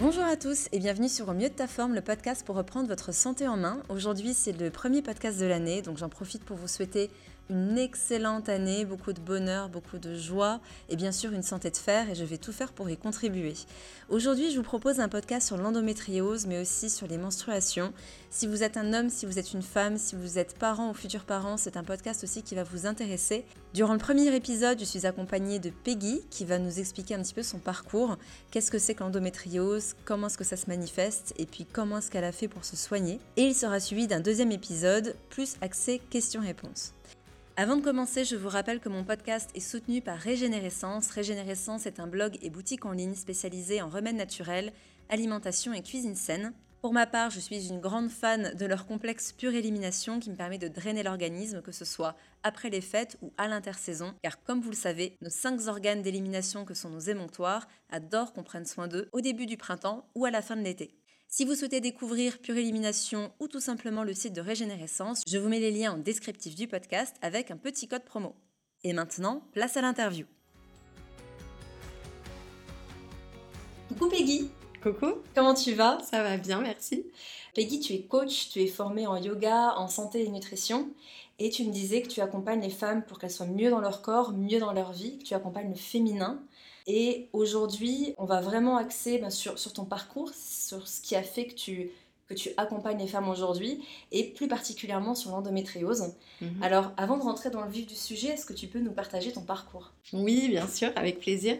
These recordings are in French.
Bonjour à tous et bienvenue sur Au mieux de ta forme, le podcast pour reprendre votre santé en main. Aujourd'hui, c'est le premier podcast de l'année, donc j'en profite pour vous souhaiter une excellente année, beaucoup de bonheur, beaucoup de joie et bien sûr une santé de fer et je vais tout faire pour y contribuer. Aujourd'hui, je vous propose un podcast sur l'endométriose mais aussi sur les menstruations. Si vous êtes un homme, si vous êtes une femme, si vous êtes parent ou futur parent, c'est un podcast aussi qui va vous intéresser. Durant le premier épisode, je suis accompagnée de Peggy qui va nous expliquer un petit peu son parcours, qu'est-ce que c'est que l'endométriose, comment est-ce que ça se manifeste? Et puis comment est-ce qu'elle a fait pour se soigner? Et il sera suivi d'un deuxième épisode plus axé questions-réponses. Avant de commencer, je vous rappelle que mon podcast est soutenu par Régénérescence. Régénérescence est un blog et boutique en ligne spécialisée en remèdes naturels, alimentation et cuisine saine. Pour ma part, je suis une grande fan de leur complexe pure élimination qui me permet de drainer l'organisme, que ce soit après les fêtes ou à l'intersaison, car comme vous le savez, nos cinq organes d'élimination que sont nos émonctoires adorent qu'on prenne soin d'eux au début du printemps ou à la fin de l'été. Si vous souhaitez découvrir Pure Élimination ou tout simplement le site de Régénérescence, je vous mets les liens en descriptif du podcast avec un petit code promo. Et maintenant, place à l'interview. Coucou Peggy Coucou Comment tu vas? Ça va bien, merci. Peggy, tu es coach, tu es formée en yoga, en santé et nutrition, et tu me disais que tu accompagnes les femmes pour qu'elles soient mieux dans leur corps, mieux dans leur vie, que tu accompagnes le féminin. Et aujourd'hui, on va vraiment axer ben, sur, ton parcours, sur ce qui a fait que tu, que tu accompagnes les femmes aujourd'hui, et plus particulièrement sur l'endométriose. Mhm. Alors, avant de rentrer dans le vif du sujet, est-ce que tu peux nous partager ton parcours? Oui, bien sûr, avec plaisir.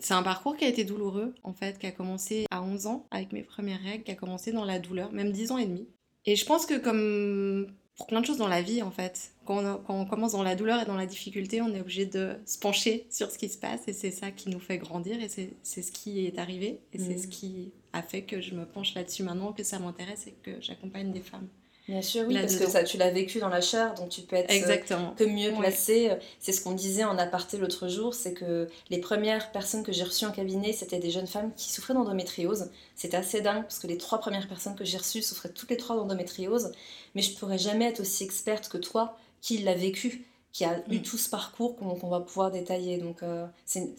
C'est un parcours qui a été douloureux, en fait, qui a commencé à 11 ans, avec mes premières règles, qui a commencé dans la douleur, même 10 ans et demi. Et je pense que comme pour plein de choses dans la vie en fait. Quand on, commence dans la douleur et dans la difficulté, on est obligé de se pencher sur ce qui se passe et c'est ça qui nous fait grandir et c'est ce qui est arrivé et c'est ce mm. qui a fait que je me penche là-dessus maintenant, que ça m'intéresse et que j'accompagne des femmes. Bien sûr, oui, parce que ça, tu l'as vécu dans la chair, donc tu peux être Exactement. que mieux placé. C'est ce qu'on disait en aparté l'autre jour, c'est que les premières personnes que j'ai reçues en cabinet, c'était des jeunes femmes qui souffraient d'endométriose. C'était assez dingue, parce que les trois premières personnes que j'ai reçues souffraient toutes les trois d'endométriose, mais je pourrais jamais être aussi experte que toi qui l'a vécu qui a eu mm. tout ce parcours qu'on va pouvoir détailler. Donc euh, c'est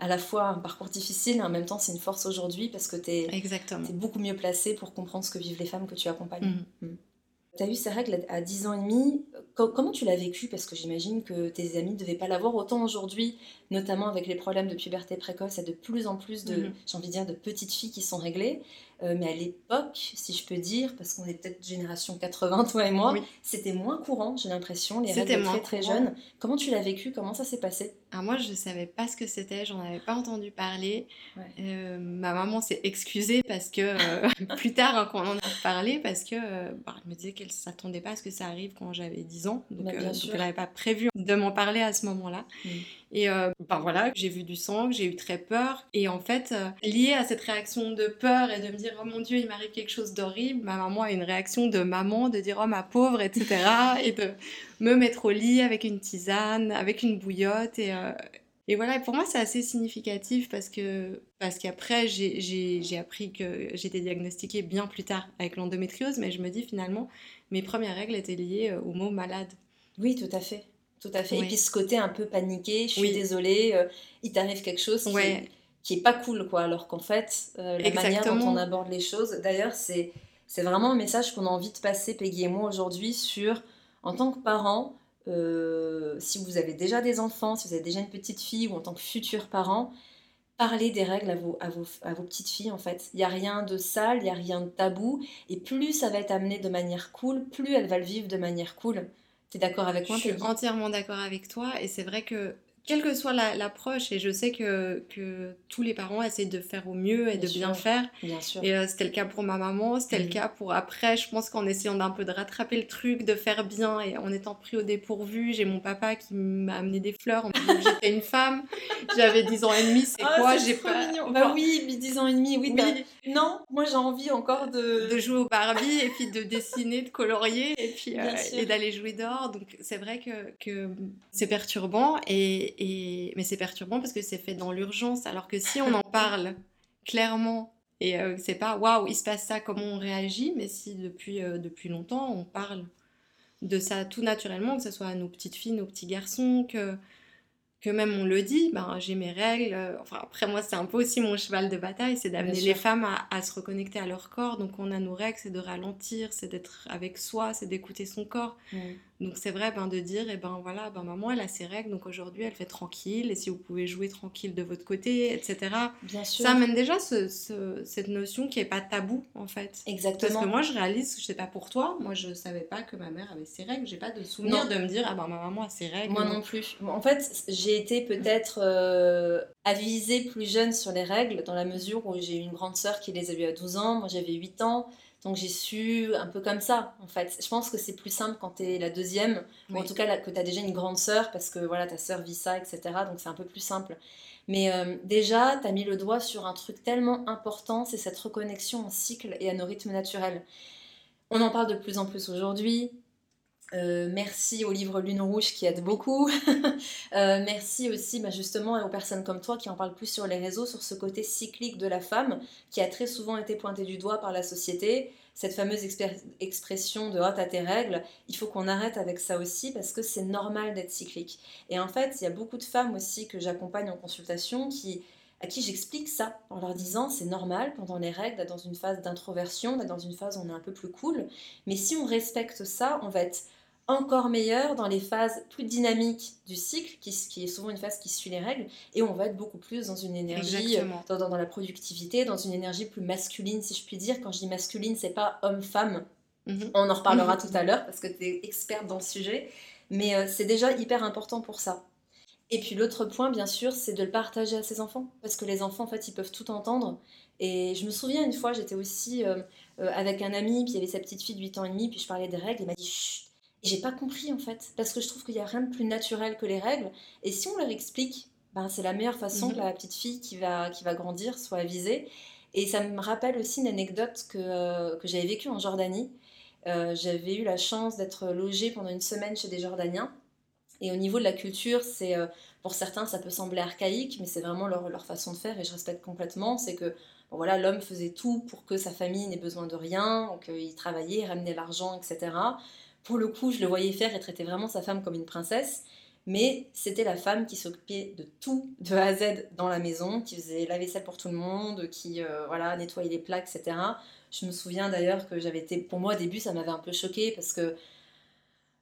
à la fois un parcours difficile et en même temps c'est une force aujourd'hui parce que tu es, beaucoup mieux placé pour comprendre ce que vivent les femmes que tu accompagnes. Mm. Mm. Tu as eu ces règles à 10 ans et demi. comment tu l'as vécu? Parce que j'imagine que tes amis ne devaient pas l'avoir autant aujourd'hui, notamment avec les problèmes de puberté précoce et de plus en plus de, j'ai envie de dire, de petites filles qui sont réglées. Euh, mais à l'époque, si je peux dire, parce qu'on est peut-être génération 80, toi et moi, c'était moins courant, j'ai l'impression, les règles très très jeunes. Comment tu l'as vécu? Comment ça s'est passé? Alors moi, je ne savais pas ce que c'était, j'en avais pas entendu parler. Euh, ma maman s'est excusée parce que, euh, plus tard, hein, quand on en a parlé, parce que bah, elle me disait qu'elle ne s'attendait pas à ce que ça arrive quand j'avais 10 ans. Donc, bah, elle n'avait pas prévu de m'en parler à ce moment-là. Mm. Et euh, ben voilà, j'ai vu du sang, j'ai eu très peur. Et en fait, euh, lié à cette réaction de peur et de me dire, oh mon Dieu, il m'arrive quelque chose d'horrible, ma maman a une réaction de maman, de dire, oh ma pauvre, etc. et de me mettre au lit avec une tisane, avec une bouillotte. Et, euh, et voilà, pour moi, c'est assez significatif parce que parce qu'après, j'ai appris que j'étais diagnostiquée bien plus tard avec l'endométriose, mais je me dis finalement, mes premières règles étaient liées au mot malade. Oui, tout à fait. Tout à fait. Et puis ce côté un peu paniqué, je suis désolée, euh, il t'arrive quelque chose qui, est, qui, est, pas cool, quoi. Alors qu'en fait, euh, la manière dont on aborde les choses, d'ailleurs, c'est, c'est vraiment un message qu'on a envie de passer, Peggy et moi, aujourd'hui, sur, en tant que parent, euh, si vous avez déjà des enfants, si vous avez déjà une petite fille ou en tant que futur parent, parlez des règles à vos, à vos, à vos petites filles en fait. Il n'y a rien de sale, il n'y a rien de tabou. Et plus ça va être amené de manière cool, plus elle va le vivre de manière cool. Tu es d'accord avec moi Je suis entièrement d'accord avec toi et c'est vrai que quelle que soit l'approche, et je sais que, que, tous les parents essaient de faire au mieux et de bien faire. Bien sûr. Et euh, c'était le cas pour ma maman, c'était le mhm. cas pour après. Je pense qu'en essayant d'un peu de rattraper le truc, de faire bien et en étant pris au dépourvu, j'ai mon papa qui m'a amené des fleurs en me disant que j'étais une femme. J'avais 10 ans et demi, c'est ah, quoi? J'ai pas. Mignon. Bah oui, 10 ans et demi, oui. oui. Non, moi j'ai envie encore de. De jouer au Barbie et puis de dessiner, de colorier et puis euh, et d'aller jouer dehors. Donc c'est vrai que, que c'est perturbant et mais c'est perturbant parce que c'est fait dans l'urgence. Alors que si on en parle clairement et euh, c'est pas waouh, il se passe ça, comment on réagit, mais si depuis, euh, depuis longtemps on parle de ça tout naturellement, que ce soit à nos petites filles, nos petits garçons, que que même on le dit, ben, j'ai mes règles. Euh, enfin, après, moi, c'est un peu aussi mon cheval de bataille, c'est d'amener les femmes à, se reconnecter à leur corps. Donc, on a nos règles, c'est de ralentir, c'est d'être avec soi, c'est d'écouter son corps. Donc, c'est vrai ben, de dire, et eh ben voilà, ben, maman, elle a ses règles, donc aujourd'hui, elle fait tranquille. Et si vous pouvez jouer tranquille de votre côté, etc. Bien sûr. Ça amène déjà ce, cette notion qui n'est pas tabou, en fait. Exactement. Parce que moi, je réalise, je sais pas pour toi, moi, je savais pas que ma mère avait ses règles. J'ai pas de souvenir de me dire, ah ben ma maman a ses règles. Moi non plus. En fait, j'ai j'ai été peut-être euh, avisée plus jeune sur les règles, dans la mesure où j'ai une grande sœur qui les a eues à 12 ans, moi j'avais 8 ans, donc j'ai su un peu comme ça, en fait. Je pense que c'est plus simple quand tu es la deuxième, ou en tout cas que tu as déjà une grande sœur, parce que voilà, ta sœur vit ça, etc. Donc c'est un peu plus simple. Mais euh, déjà, tu as mis le doigt sur un truc tellement important, c'est cette reconnexion en cycle et à nos rythmes naturels. On en parle de plus en plus aujourd'hui. Euh, merci au livre Lune Rouge qui aide beaucoup. Euh, merci aussi bah, justement aux personnes comme toi qui en parlent plus sur les réseaux, sur ce côté cyclique de la femme qui a très souvent été pointé du doigt par la société. Cette fameuse expression de oh t'as tes règles, il faut qu'on arrête avec ça aussi parce que c'est normal d'être cyclique. Et en fait, il y a beaucoup de femmes aussi que j'accompagne en consultation qui, à qui j'explique ça en leur disant c'est normal pendant les règles d'être dans une phase d'introversion, d'être dans une phase où on est un peu plus cool. Mais si on respecte ça, on va être encore meilleur dans les phases plus dynamiques du cycle, qui, qui, est souvent une phase qui suit les règles, et on va être beaucoup plus dans une énergie, dans, dans, la productivité, dans une énergie plus masculine, si je puis dire. Quand je dis masculine, c'est pas homme-femme. Mhm. On en reparlera tout à l'heure parce que tu es experte dans le sujet, mais euh, c'est déjà hyper important pour ça. Et puis l'autre point, bien sûr, c'est de le partager à ses enfants, parce que les enfants, en fait, ils peuvent tout entendre. Et je me souviens une fois, j'étais aussi euh, euh, avec un ami, puis il y avait sa petite fille de 8 ans et demi, puis je parlais des règles, il m'a dit Chut, j'ai pas compris en fait, parce que je trouve qu'il n'y a rien de plus naturel que les règles. Et si on leur explique, ben, c'est la meilleure façon mhm. que la petite fille qui va, qui va grandir soit avisée. Et ça me rappelle aussi une anecdote que, euh, que j'avais vécue en Jordanie. Euh, j'avais eu la chance d'être logée pendant une semaine chez des Jordaniens. Et au niveau de la culture, c'est euh, pour certains, ça peut sembler archaïque, mais c'est vraiment leur, leur, façon de faire et je respecte complètement. C'est que voilà, l'homme faisait tout pour que sa famille n'ait besoin de rien, qu'il travaillait, ramenait l'argent, etc pour le coup, je le voyais faire et traiter vraiment sa femme comme une princesse. Mais c'était la femme qui s'occupait de tout, de A à Z dans la maison, qui faisait la vaisselle pour tout le monde, qui euh, voilà, nettoyait les plats, etc. Je me souviens d'ailleurs que j'avais été, pour moi au début, ça m'avait un peu choqué parce que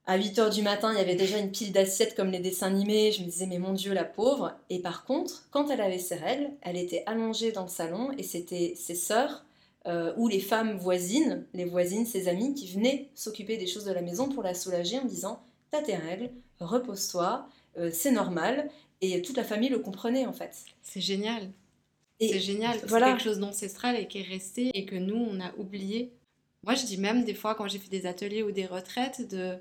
à 8 h du matin, il y avait déjà une pile d'assiettes comme les dessins animés. Je me disais, mais mon Dieu, la pauvre. Et par contre, quand elle avait ses règles, elle était allongée dans le salon et c'était ses sœurs euh, ou les femmes voisines, les voisines, ses amies, qui venaient s'occuper des choses de la maison pour la soulager en disant T'as tes règles, repose-toi, euh, c'est normal. Et toute la famille le comprenait en fait. C'est génial. C'est génial. C'est quelque chose d'ancestral et qui est resté et que nous, on a oublié. Moi, je dis même des fois quand j'ai fait des ateliers ou des retraites de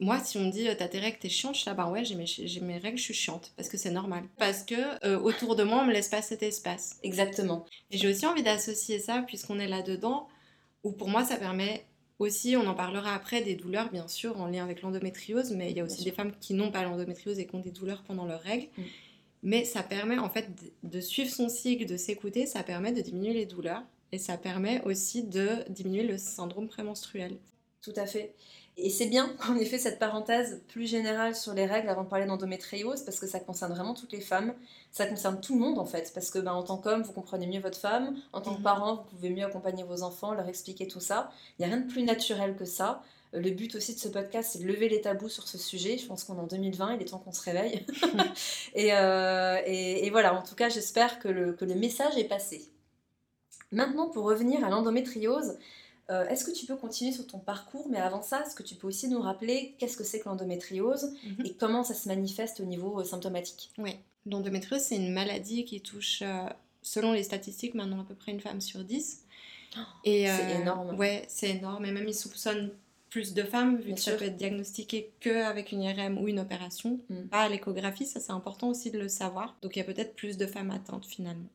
moi, si on me dit t'as tes règles, t'es chiante, je suis là, bah ouais, j'ai mes, mes, règles, je suis chiante, parce que c'est normal. Parce que euh, autour de moi, on me laisse pas cet espace. Exactement. Et j'ai aussi envie d'associer ça, puisqu'on est là-dedans, où pour moi, ça permet aussi, on en parlera après, des douleurs, bien sûr, en lien avec l'endométriose, mais il y a aussi des femmes qui n'ont pas l'endométriose et qui ont des douleurs pendant leurs règles. Mm. Mais ça permet en fait de suivre son cycle, de s'écouter, ça permet de diminuer les douleurs et ça permet aussi de diminuer le syndrome prémenstruel. Tout à fait. Et c'est bien qu'on ait fait cette parenthèse plus générale sur les règles avant de parler d'endométriose, parce que ça concerne vraiment toutes les femmes, ça concerne tout le monde en fait, parce que ben, en tant qu'homme, vous comprenez mieux votre femme, en tant que mhm. parent, vous pouvez mieux accompagner vos enfants, leur expliquer tout ça. Il n'y a rien de plus naturel que ça. Euh, le but aussi de ce podcast, c'est de lever les tabous sur ce sujet. Je pense qu'on est en 2020, il est temps qu'on se réveille. Euh, et, et, voilà, en tout cas, j'espère que le, que le message est passé. Maintenant, pour revenir à l'endométriose, euh, est-ce que tu peux continuer sur ton parcours Mais avant ça, est-ce que tu peux aussi nous rappeler qu'est-ce que c'est que l'endométriose mhm. et comment ça se manifeste au niveau euh, symptomatique? Oui, l'endométriose, c'est une maladie qui touche, euh, selon les statistiques, maintenant à peu près une femme sur dix. c'est énorme. Ouais, c'est énorme. Et même ils soupçonnent plus de femmes, vu que ça peut être diagnostiqué qu'avec une IRM ou une opération, mm. pas à l'échographie, ça c'est important aussi de le savoir. Donc il y a peut-être plus de femmes atteintes finalement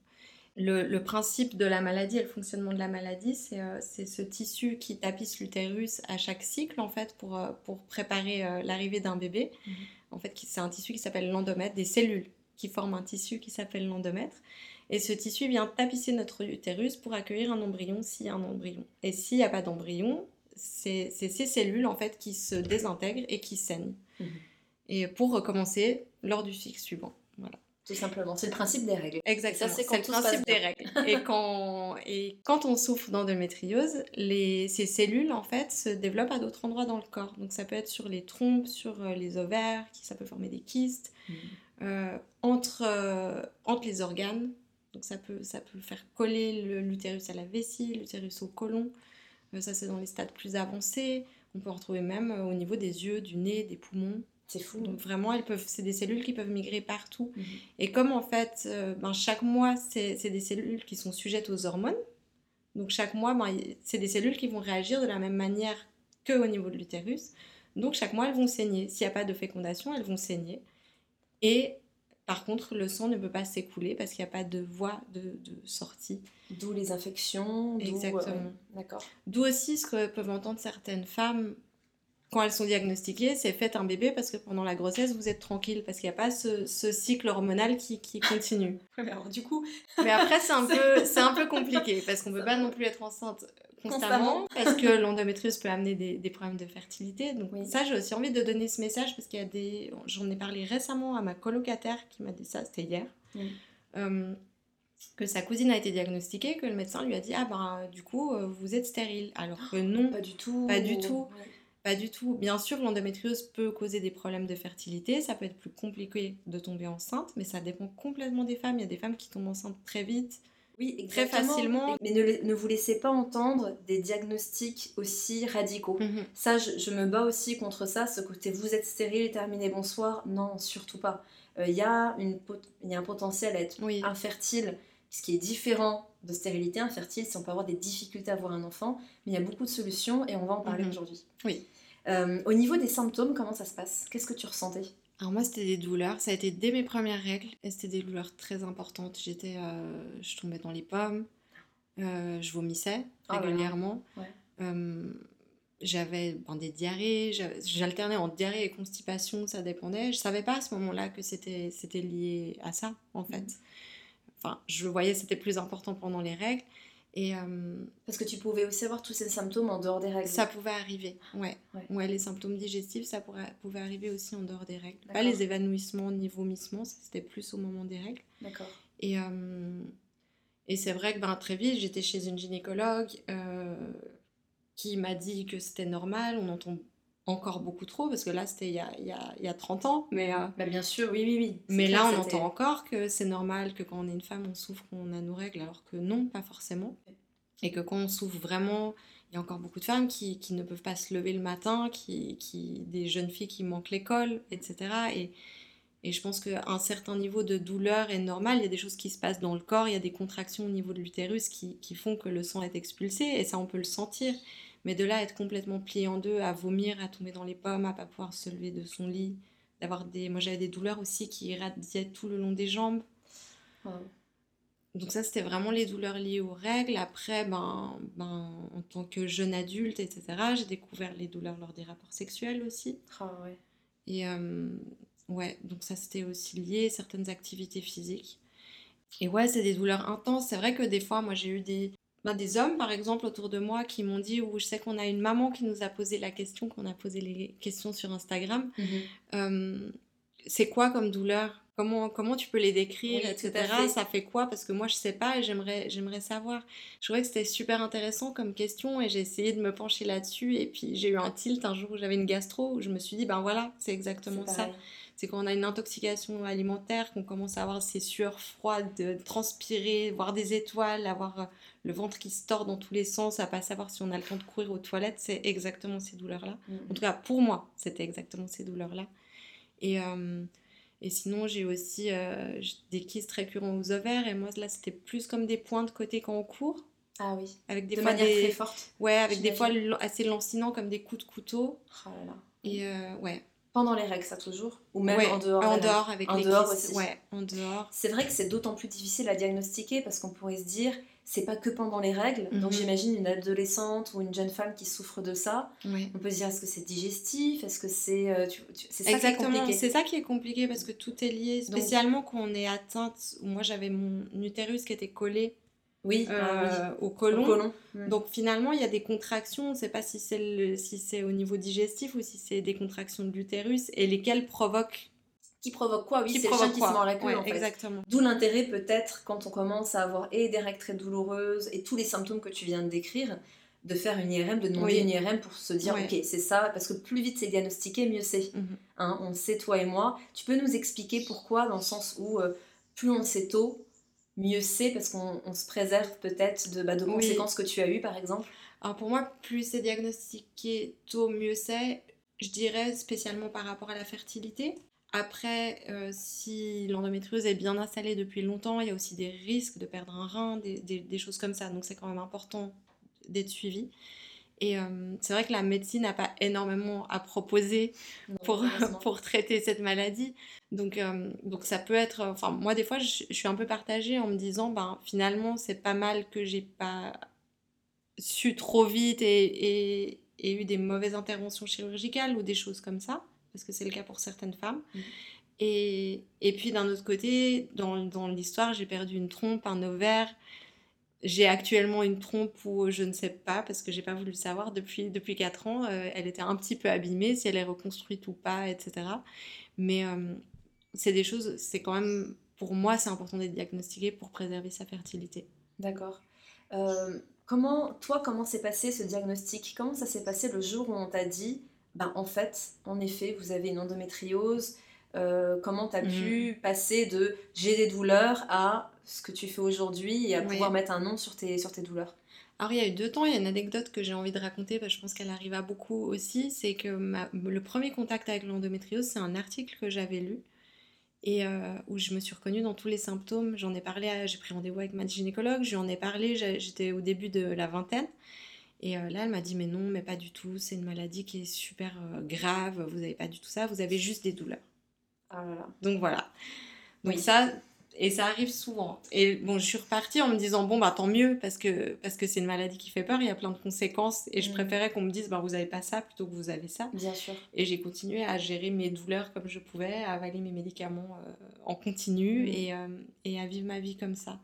le, principe de la maladie le fonctionnement de la maladie, euh, c'est ce tissu qui tapisse l'utérus à chaque cycle, en fait, pour, euh, pour préparer euh, l'arrivée d'un bébé. Mhm. En fait, c'est un tissu qui s'appelle l'endomètre, des cellules qui forment un tissu qui s'appelle l'endomètre. Et ce tissu vient tapisser notre utérus pour accueillir un embryon s'il y a un embryon. Et s'il n'y a pas d'embryon, c'est ces cellules, en fait, qui se désintègrent et qui saignent. Mhm. Et pour recommencer lors du cycle suivant. Voilà. Tout simplement, c'est le principe des règles. Exactement, c'est le principe des règles. et, quand, et quand on souffre d'endométriose, les, ces cellules en fait se développent à d'autres endroits dans le corps. Donc ça peut être sur les trompes, sur euh, les ovaires, ça peut former des kystes, mmh. euh, entre, euh, entre les organes. Donc ça peut, ça peut faire coller l'utérus à la vessie, l'utérus au côlon. ça c'est dans les stades plus avancés. On peut en retrouver même au niveau des yeux, du nez, des poumons. C'est fou. Donc vraiment, elles peuvent, c'est des cellules qui peuvent migrer partout. Mhm. Et comme en fait, euh, ben, chaque mois, c'est des cellules qui sont sujettes aux hormones. Donc chaque mois, ben, c'est des cellules qui vont réagir de la même manière qu'au niveau de l'utérus. Donc chaque mois, elles vont saigner. S'il n'y a pas de fécondation, elles vont saigner. Et par contre, le sang ne peut pas s'écouler parce qu'il n'y a pas de voie de, sortie. D'où les infections. Exactement. D'accord. D'où aussi ce que peuvent entendre certaines femmes quand elles sont diagnostiquées, c'est faites un bébé parce que pendant la grossesse, vous êtes tranquille parce qu'il n'y a pas ce, cycle hormonal qui, continue. mais alors, du coup. Mais après, c'est un, peu, c'est un peu compliqué parce qu'on ne peut pas non plus être enceinte constamment, parce que l'endométriose peut amener des, problèmes de fertilité. Donc, ça, j'ai aussi envie de donner ce message parce qu'il y a des. J'en ai parlé récemment à ma colocataire qui m'a dit ça, c'était hier. Euh, que sa cousine a été diagnostiquée, que le médecin lui a dit Ah ben, du coup, euh, vous êtes stérile. Alors que non. Pas du tout. Pas du tout. Pas du tout. Bien sûr, l'endométriose peut causer des problèmes de fertilité, ça peut être plus compliqué de tomber enceinte, mais ça dépend complètement des femmes. Il y a des femmes qui tombent enceintes très vite, oui, très facilement. Mais ne, vous laissez pas entendre des diagnostics aussi radicaux. Mhm. Ça, je, me bats aussi contre ça, ce côté vous êtes stérile, terminé, bonsoir. Non, surtout pas. Il euh, y, a un potentiel à être infertile, ce qui est différent de stérilité infertile, si on peut avoir des difficultés à avoir un enfant, mais il y a beaucoup de solutions et on va en parler mhm. aujourd'hui. Oui. Euh, au niveau des symptômes, comment ça se passe? Qu'est-ce que tu ressentais? Alors moi c'était des douleurs, ça a été dès mes premières règles et c'était des douleurs très importantes. J'étais, euh, je tombais dans les pommes, euh, je vomissais oh régulièrement. j'avais ben, des diarrhées, j'alternais en diarrhée et constipation, ça dépendait. Je savais pas à ce moment-là que c'était c'était lié à ça en fait. Mhm. Enfin, je voyais c'était plus important pendant les règles. Et, euh, Parce que tu pouvais aussi avoir tous ces symptômes en dehors des règles. Ça pouvait arriver, ouais. ouais. les symptômes digestifs, ça pourrait, pouvait arriver aussi en dehors des règles. Pas les évanouissements ni vomissements, c'était plus au moment des règles. D'accord. Et, euh, et c'est vrai que ben, très vite, j'étais chez une gynécologue euh, qui m'a dit que c'était normal. On entend encore beaucoup trop, parce que là, c'était il, y a, il, y a, 30 ans. Mais, euh, bah bien sûr, oui, oui, oui. Mais là, on entend encore que c'est normal que quand on est une femme, on souffre, qu'on a nos règles, alors que non, pas forcément. Et que quand on souffre vraiment, il y a encore beaucoup de femmes qui, qui ne peuvent pas se lever le matin, qui, qui, des jeunes filles qui manquent l'école, etc. Et, et je pense qu'un certain niveau de douleur est normal. Il y a des choses qui se passent dans le corps, il y a des contractions au niveau de l'utérus qui, qui font que le sang est expulsé, et ça, on peut le sentir. Mais de là à être complètement plié en deux, à vomir, à tomber dans les pommes, à pas pouvoir se lever de son lit, d'avoir des... Moi j'avais des douleurs aussi qui irradiaient tout le long des jambes. Donc ça c'était vraiment les douleurs liées aux règles. Après, ben, ben, en tant que jeune adulte, etc., j'ai découvert les douleurs lors des rapports sexuels aussi. Ah ouais. Et euh, ouais, donc ça c'était aussi lié à certaines activités physiques. Et ouais, c'est des douleurs intenses. C'est vrai que des fois, moi j'ai eu des, ben, des hommes, par exemple, autour de moi qui m'ont dit, ou je sais qu'on a une maman qui nous a posé la question, qu'on a posé les questions sur Instagram, mhm. euh, c'est quoi comme douleur? Comment, comment tu peux les décrire, etc. Ça fait quoi? Parce que moi, je sais pas et j'aimerais, j'aimerais savoir. Je trouvais que c'était super intéressant comme question et j'ai essayé de me pencher là-dessus. Et puis, j'ai eu un tilt un jour où j'avais une gastro où je me suis dit, ben voilà, c'est exactement ça. C'est quand on a une intoxication alimentaire, qu'on commence à avoir ces sueurs froides, transpirer, voir des étoiles, avoir euh, le ventre qui se tord dans tous les sens, à pas savoir si on a le temps de courir aux toilettes, c'est exactement ces douleurs-là. Mm. En tout cas, pour moi, c'était exactement ces douleurs-là. Et, euh, et sinon, j'ai aussi euh, des kystes récurrents aux ovaires. Et moi, là, c'était plus comme des points de côté quand on court. Ah oui. Avec des de fois manière très forte. Ouais, avec des fois assez lancinants comme des coups de couteau. Oh là là. Et euh, ouais. Pendant les règles, ça toujours Ou même en dehors En dehors, avec en les dehors Aussi. Ouais, en dehors. C'est vrai que c'est d'autant plus difficile à diagnostiquer parce qu'on pourrait se dire, c'est pas que pendant les règles. Donc mhm. j'imagine une adolescente ou une jeune femme qui souffre de ça. On peut se dire est-ce que c'est digestif? Est-ce que c'est euh, c'est ça Exactement. qui est compliqué C'est ça qui est compliqué parce que tout est lié, spécialement quand on est atteinte. Moi j'avais mon utérus qui était collé. Oui, euh, ah au côlon. Donc finalement, il y a des contractions. On ne sait pas si c'est si c'est au niveau digestif ou si c'est des contractions de l'utérus et lesquelles provoquent qui provoque quoi? Oui, c'est le chien qui se mord la queue en fait. Exactement. D'où l'intérêt peut-être quand on commence à avoir et des règles très douloureuses et tous les symptômes que tu viens de décrire, de faire une IRM, de demander une IRM pour se dire ok c'est ça, parce que plus vite c'est diagnostiqué, mieux c'est. Mhm. Hein, on sait toi et moi. Tu peux nous expliquer pourquoi dans le sens où euh, plus on sait tôt, mieux c'est parce qu'on se préserve peut-être de, bah, de conséquences que tu as eues par exemple? Alors pour moi, plus c'est diagnostiqué tôt, mieux c'est. Je dirais spécialement par rapport à la fertilité. Après, euh, si l'endométriose est bien installée depuis longtemps, il y a aussi des risques de perdre un rein, des, choses comme ça. Donc c'est quand même important d'être suivi. Et euh, c'est vrai que la médecine n'a pas énormément à proposer pour, pour traiter cette maladie. Donc, euh, donc ça peut être... Enfin, moi, des fois, je, suis un peu partagée en me disant, ben, finalement, c'est pas mal que j'ai pas su trop vite et, et, et eu des mauvaises interventions chirurgicales ou des choses comme ça parce que c'est le cas pour certaines femmes. Mm. Et, et, puis d'un autre côté, dans, dans l'histoire, j'ai perdu une trompe, un ovaire. J'ai actuellement une trompe où je ne sais pas, parce que j'ai pas voulu le savoir depuis, depuis 4 ans. Euh, elle était un petit peu abîmée, si elle est reconstruite ou pas, etc. Mais euh, c'est des choses, c'est quand même, pour moi, c'est important d'être diagnostiqué pour préserver sa fertilité. D'accord. Euh, comment, toi, comment s'est passé ce diagnostic? Comment ça s'est passé le jour où on t'a dit ben, en fait, en effet, vous avez une endométriose. Euh, comment tu as mm. pu passer de j'ai des douleurs à ce que tu fais aujourd'hui et à pouvoir mettre un nom sur tes, sur tes douleurs alors il y a eu deux temps, il y a une anecdote que j'ai envie de raconter, parce que je pense qu'elle arrive à beaucoup aussi, c'est que le premier contact avec l'endométriose, c'est un article que j'avais lu et euh, où je me suis reconnue dans tous les symptômes. J'en ai parlé, j'ai pris rendez-vous avec ma gynécologue, je lui en ai parlé, j'étais au début de la vingtaine. Et euh, là, elle m'a dit, mais non, mais pas du tout, c'est une maladie qui est super euh, grave, vous n'avez pas du tout ça, vous avez juste des douleurs. Ah Donc voilà. Donc ça, et ça arrive souvent. Et bon, je suis repartie en me disant, bon, bah tant mieux, parce que parce que c'est une maladie qui fait peur, il y a plein de conséquences, et je mm. préférais qu'on me dise, bah vous n'avez pas ça plutôt que vous avez ça. Bien sûr. Et j'ai continué à gérer mes douleurs comme je pouvais, à avaler mes médicaments euh, en continu, mm. et, et à vivre ma vie comme ça.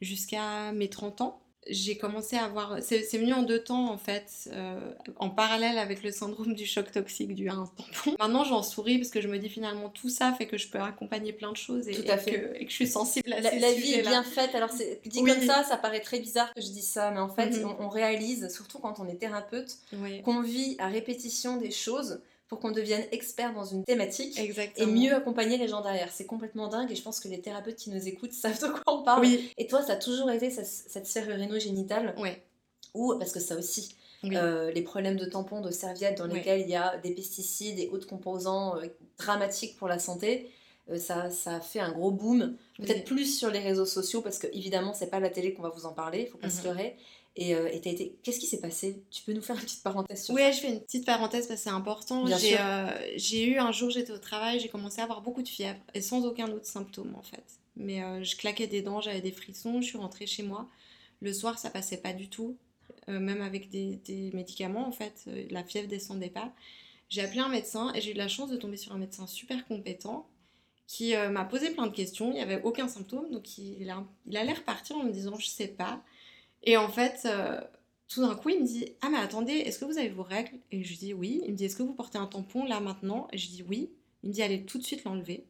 Jusqu'à mes 30 ans j'ai commencé à avoir. C'est venu en deux temps en fait, euh, en parallèle avec le syndrome du choc toxique à un tampon. Maintenant j'en souris parce que je me dis finalement tout ça fait que je peux accompagner plein de choses et, Que, je suis sensible à la, La vie est bien faite. Alors dit comme ça, ça paraît très bizarre que je dise ça, mais en fait mhm. on, réalise, surtout quand on est thérapeute, qu'on vit à répétition des choses pour qu'on devienne expert dans une thématique et mieux accompagner les gens derrière. C'est complètement dingue et je pense que les thérapeutes qui nous écoutent savent de quoi on parle. Et toi, ça a toujours été cette sphère uréno-génitale ouais. Ou, parce que ça aussi, euh, les problèmes de tampons, de serviettes dans lesquels il y a des pesticides et autres composants euh, dramatiques pour la santé, euh, ça, ça a fait un gros boom. Peut-être plus sur les réseaux sociaux parce que évidemment, c'est pas la télé qu'on va vous en parler, il faut pas se mhm. leurrer. Et euh, été... qu'est-ce qui s'est passé? Tu peux nous faire une petite parenthèse sur oui, je fais une petite parenthèse parce que c'est important. J'ai euh, eu un jour, j'étais au travail, j'ai commencé à avoir beaucoup de fièvre et sans aucun autre symptôme en fait. Mais euh, je claquais des dents, j'avais des frissons, je suis rentrée chez moi. Le soir, ça passait pas du tout, même avec des, des, médicaments en fait, la fièvre descendait pas. J'ai appelé un médecin et j'ai eu la chance de tomber sur un médecin super compétent qui m'a posé plein de questions. Il n'y avait aucun symptôme, donc il, a, il allait repartir en me disant je sais pas. Et en fait, euh, tout d'un coup, il me dit Ah, mais attendez, est-ce que vous avez vos règles? Et je dis Oui. Il me dit Est-ce que vous portez un tampon là maintenant? Et je dis Oui. Il me dit Allez tout de suite l'enlever.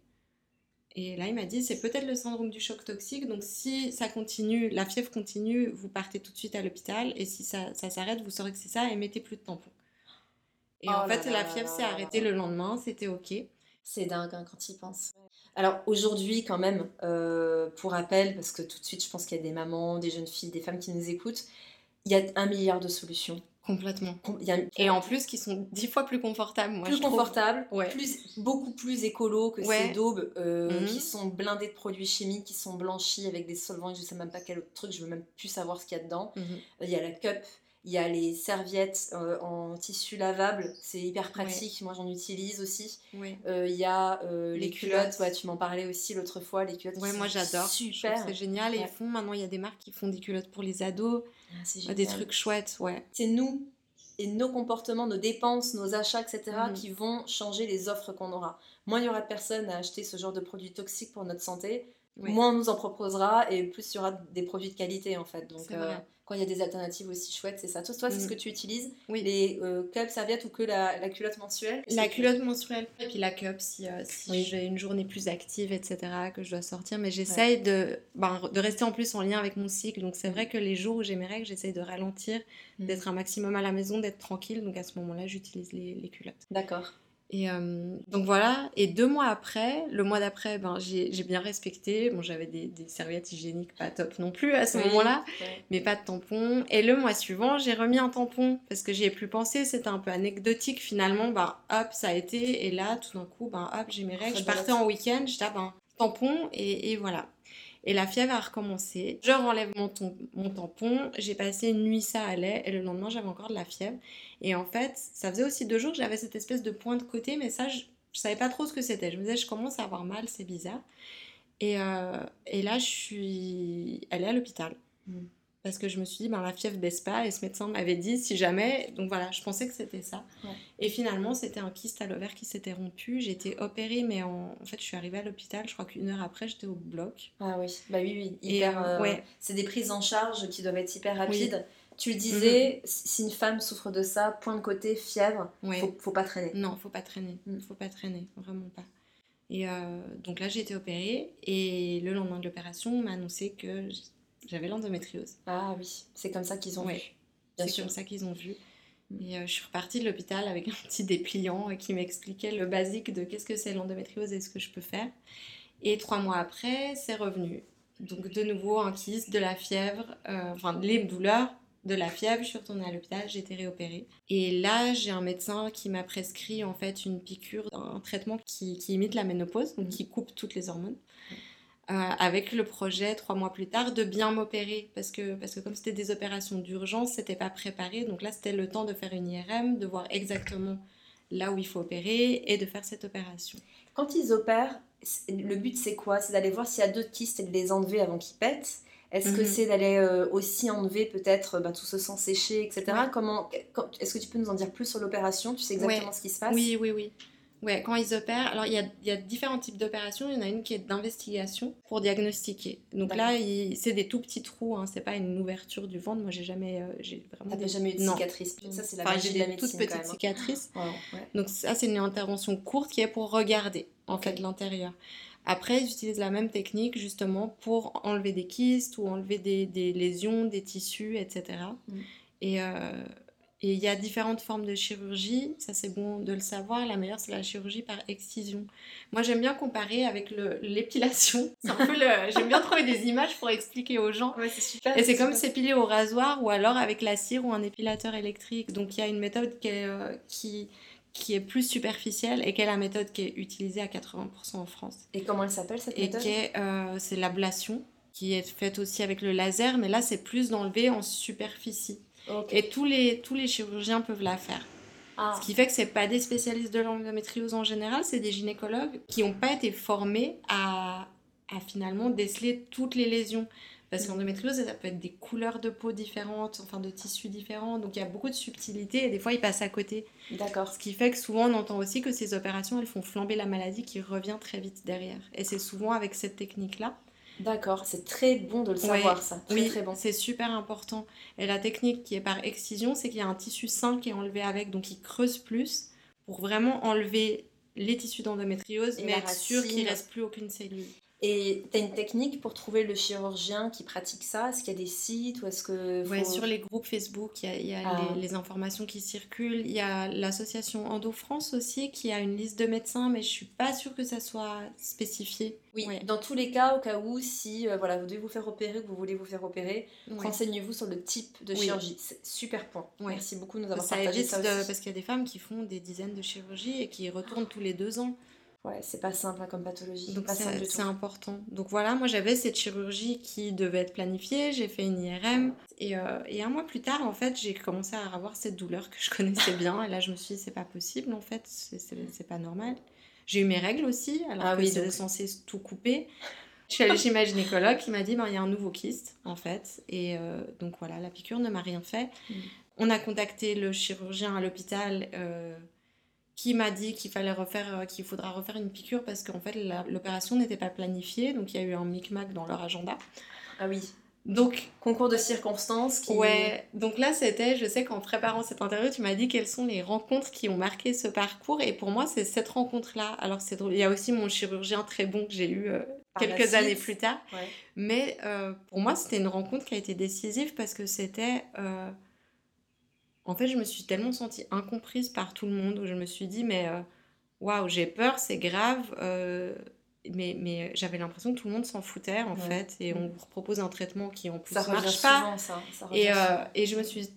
Et là, il m'a dit C'est peut-être le syndrome du choc toxique. Donc, si ça continue, la fièvre continue, vous partez tout de suite à l'hôpital. Et si ça, ça s'arrête, vous saurez que c'est ça et mettez plus de tampon. Et en oh fait, la fièvre s'est arrêtée le lendemain. C'était OK. C'est dingue hein, quand tu y penses. Alors aujourd'hui quand même, euh, pour rappel, parce que tout de suite je pense qu'il y a des mamans, des jeunes filles, des femmes qui nous écoutent, il y a un milliard de solutions. Complètement. Et en plus qui sont dix fois plus confortables. Moi, plus confortables, plus, beaucoup plus écolo que ces daubes euh, mhm. qui sont blindées de produits chimiques, qui sont blanchis avec des solvants, je sais même pas quel autre truc, je veux même plus savoir ce qu'il y a dedans. Mhm. Il y a la cup, il y a les serviettes euh, en tissu lavable, c'est hyper pratique, moi j'en utilise aussi. Euh, il y a euh, les, culottes, Ouais, tu m'en parlais aussi l'autre fois, les culottes. Ouais, moi j'adore. Super. C'est génial. Et ils font, maintenant il y a des marques qui font des culottes pour les ados, ah, des trucs chouettes, ouais. C'est nous et nos comportements, nos dépenses, nos achats, etc., mhm. qui vont changer les offres qu'on aura. Moins il y aura de personnes à acheter ce genre de produits toxiques pour notre santé, moins on nous en proposera et plus il y aura des produits de qualité en fait. Donc quand il y a des alternatives aussi chouettes, c'est ça. Toi, toi c'est ce Mhm. que tu utilises Oui. Les euh, cups, serviettes ou que la, la culotte mensuelle? La culotte menstruelle et puis la cup si, euh, si Oui. j'ai une journée plus active, etc., que je dois sortir. Mais j'essaye de, ben, de rester en plus en lien avec mon cycle. Donc c'est vrai que les jours où j'ai mes règles, j'essaye de ralentir, Mhm. d'être un maximum à la maison, d'être tranquille. Donc à ce moment-là, j'utilise les, les culottes. D'accord. Et euh, donc voilà, et deux mois après, le mois d'après, ben, j'ai bien respecté. Bon, j'avais des, des serviettes hygiéniques pas top non plus à ce Oui. moment-là, Ouais. mais pas de tampon. Et le mois suivant, j'ai remis un tampon parce que j'y ai plus pensé, c'était un peu anecdotique finalement. Bah hop, ça a été, et là, tout d'un coup, ben hop, j'ai mes règles. Je partais en week-end, j'étais ah, ben, tampon, et, et voilà. Et la fièvre a recommencé. Je renlève mon, tampon. J'ai passé une nuit, ça allait. Et le lendemain, j'avais encore de la fièvre. Et en fait, ça faisait aussi deux jours que j'avais cette espèce de point de côté. Mais ça, je, je savais pas trop ce que c'était. Je me disais, je commence à avoir mal, c'est bizarre. Et, euh, là, je suis allée à l'hôpital. Mm. Parce que je me suis dit, ben, la fièvre baisse pas. Et ce médecin m'avait dit, si jamais. Donc voilà, je pensais que c'était ça. Ouais. Et finalement, c'était un kyste à l'ovaire qui s'était rompu. J'ai été opérée, mais en, en fait, je suis arrivée à l'hôpital. Je crois qu'une heure après, j'étais au bloc. Ah oui, bah oui, oui. Hyper, euh, ouais. C'est des prises en charge qui doivent être hyper rapides. Tu le disais, si une femme souffre de ça, point de côté, fièvre, Ouais. faut, faut pas traîner. Non, faut pas traîner. Mm. Faut pas traîner, vraiment pas. Et euh, donc là, j'ai été opérée. Et le lendemain de l'opération, on m'a annoncé que j'avais l'endométriose. Ah oui, c'est comme ça qu'ils ont Ouais. vu. C'est comme ça qu'ils ont vu. Mm. Et euh, je suis repartie de l'hôpital avec un petit dépliant qui m'expliquait le basique de qu'est-ce que c'est l'endométriose et ce que je peux faire. Et trois mois après, c'est revenu. Donc de nouveau un kyste, de la fièvre, euh, enfin les douleurs, de la fièvre. Je suis retournée à l'hôpital, j'ai été réopérée. Et là, j'ai un médecin qui m'a prescrit en fait une piqûre, un traitement qui, qui imite la ménopause, donc qui coupe toutes les hormones. Euh, avec le projet trois mois plus tard de bien m'opérer parce que, parce que comme c'était des opérations d'urgence, c'était pas préparé. Donc là, c'était le temps de faire une IRM, de voir exactement là où il faut opérer et de faire cette opération. Quand ils opèrent, le but c'est quoi? C'est d'aller voir s'il y a d'autres kystes et de les enlever avant qu'ils pètent Est-ce que Mhm. c'est d'aller euh, aussi enlever peut-être bah, tout ce sang séché, etc. Ouais. Comment, Est-ce que tu peux nous en dire plus sur l'opération? Tu sais exactement Ouais. ce qui se passe? Oui, oui, oui. Ouais, quand ils opèrent, alors il y a, y a différents types d'opérations. Il y en a une qui est d'investigation pour diagnostiquer. Donc là, c'est des tout petits trous, hein, c'est pas une ouverture du ventre. Moi, j'ai jamais, euh, j'ai vraiment des- jamais eu de Non. cicatrice Ça, c'est la Enfin, magie de la médecine hein. cicatrices. Wow, ouais. Donc ça, c'est une intervention courte qui est pour regarder en fait l'intérieur. Après, ils utilisent la même technique justement pour enlever des kystes ou enlever des, des lésions, des tissus, etc. Mm. Et euh, et il y a différentes formes de chirurgie, ça c'est bon de le savoir. La meilleure, c'est la chirurgie par excision. Moi, j'aime bien comparer avec l'épilation. C'est un peu le... J'aime bien trouver des images pour expliquer aux gens. Ouais, c'est super. Et c'est comme s'épiler au rasoir ou alors avec la cire ou un épilateur électrique. Donc il y a une méthode qui est, euh, qui, qui est plus superficielle et qui est la méthode qui est utilisée à 80% en France. Et comment elle s'appelle cette Et méthode? est, euh, c'est l'ablation, qui est faite aussi avec le laser, mais là c'est plus d'enlever en superficie. Et tous les, tous les chirurgiens peuvent la faire. Ah, Ce qui fait que c'est pas des spécialistes de l'endométriose en général, c'est des gynécologues qui n'ont pas été formés à, à finalement déceler toutes les lésions. Parce que l'endométriose, ça peut être des couleurs de peau différentes, enfin de tissus différents, donc il y a beaucoup de subtilité et des fois ils passent à côté. d'accord. Ce qui fait que souvent on entend aussi que ces opérations, elles font flamber la maladie qui revient très vite derrière. Et c'est souvent avec cette technique-là. D'accord, c'est très bon de le savoir ça. Très oui, très bon. c'est super important. Et la technique qui est par excision, c'est qu'il y a un tissu sain qui est enlevé avec, donc il creuse plus pour vraiment enlever les tissus d'endométriose, mais être sûr qu'il ne reste plus aucune cellule. Et tu as une technique pour trouver le chirurgien qui pratique ça? Est-ce qu'il y a des sites ou est-ce que Ouais, sur les groupes Facebook, il y a, il y a Ah. les, les informations qui circulent. Il y a l'association Endo France aussi qui a une liste de médecins, mais je suis pas sûre que ça soit spécifié. Oui, Ouais. dans tous les cas, au cas où, si euh, voilà, vous devez vous faire opérer ou que vous voulez vous faire opérer, Ouais. renseignez-vous sur le type de Oui. chirurgie. C'est super point. Ouais. Merci beaucoup de nous avoir Ça partagé ça de- aussi. parce qu'il y a des femmes qui font des dizaines de chirurgies et qui retournent tous les deux ans. Ouais, c'est pas simple hein, comme pathologie. Donc c'est important. Donc voilà, moi j'avais cette chirurgie qui devait être planifiée, j'ai fait une IRM et, euh, et un mois plus tard en fait j'ai commencé à avoir cette douleur que je connaissais bien et là je me suis dit c'est pas possible en fait, c'est- pas normal. J'ai eu mes règles aussi alors Ah que oui, c'était censé tout couper. Je suis allée chez ma gynécologue qui m'a dit ben, il y a un nouveau kyste en fait et euh, donc voilà la piqûre ne m'a rien fait. Mm. On a contacté le chirurgien à l'hôpital euh, qui m'a dit qu'il fallait refaire, euh, qu'il faudra refaire une piqûre parce qu'en fait l'opération n'était pas planifiée, donc il y a eu un micmac dans leur agenda. Ah oui. Donc, concours de circonstances qui... Ouais, donc là, c'était, je sais qu'en préparant cette interview, tu m'as dit quelles sont les rencontres qui ont marqué ce parcours. Et pour moi, c'est cette rencontre-là. Alors, c'est drôle. Il y a aussi mon chirurgien très bon que j'ai eu euh, quelques années plus tard. Mais euh, pour moi, c'était une rencontre qui a été décisive parce que c'était... Euh, en fait, je me suis tellement sentie incomprise par tout le monde où je me suis dit, mais waouh, j'ai peur, c'est grave mais, mais j'avais l'impression que tout le monde s'en foutait en fait. Et on vous propose un traitement qui en plus ça marche pas. ça. et, euh, et je me suis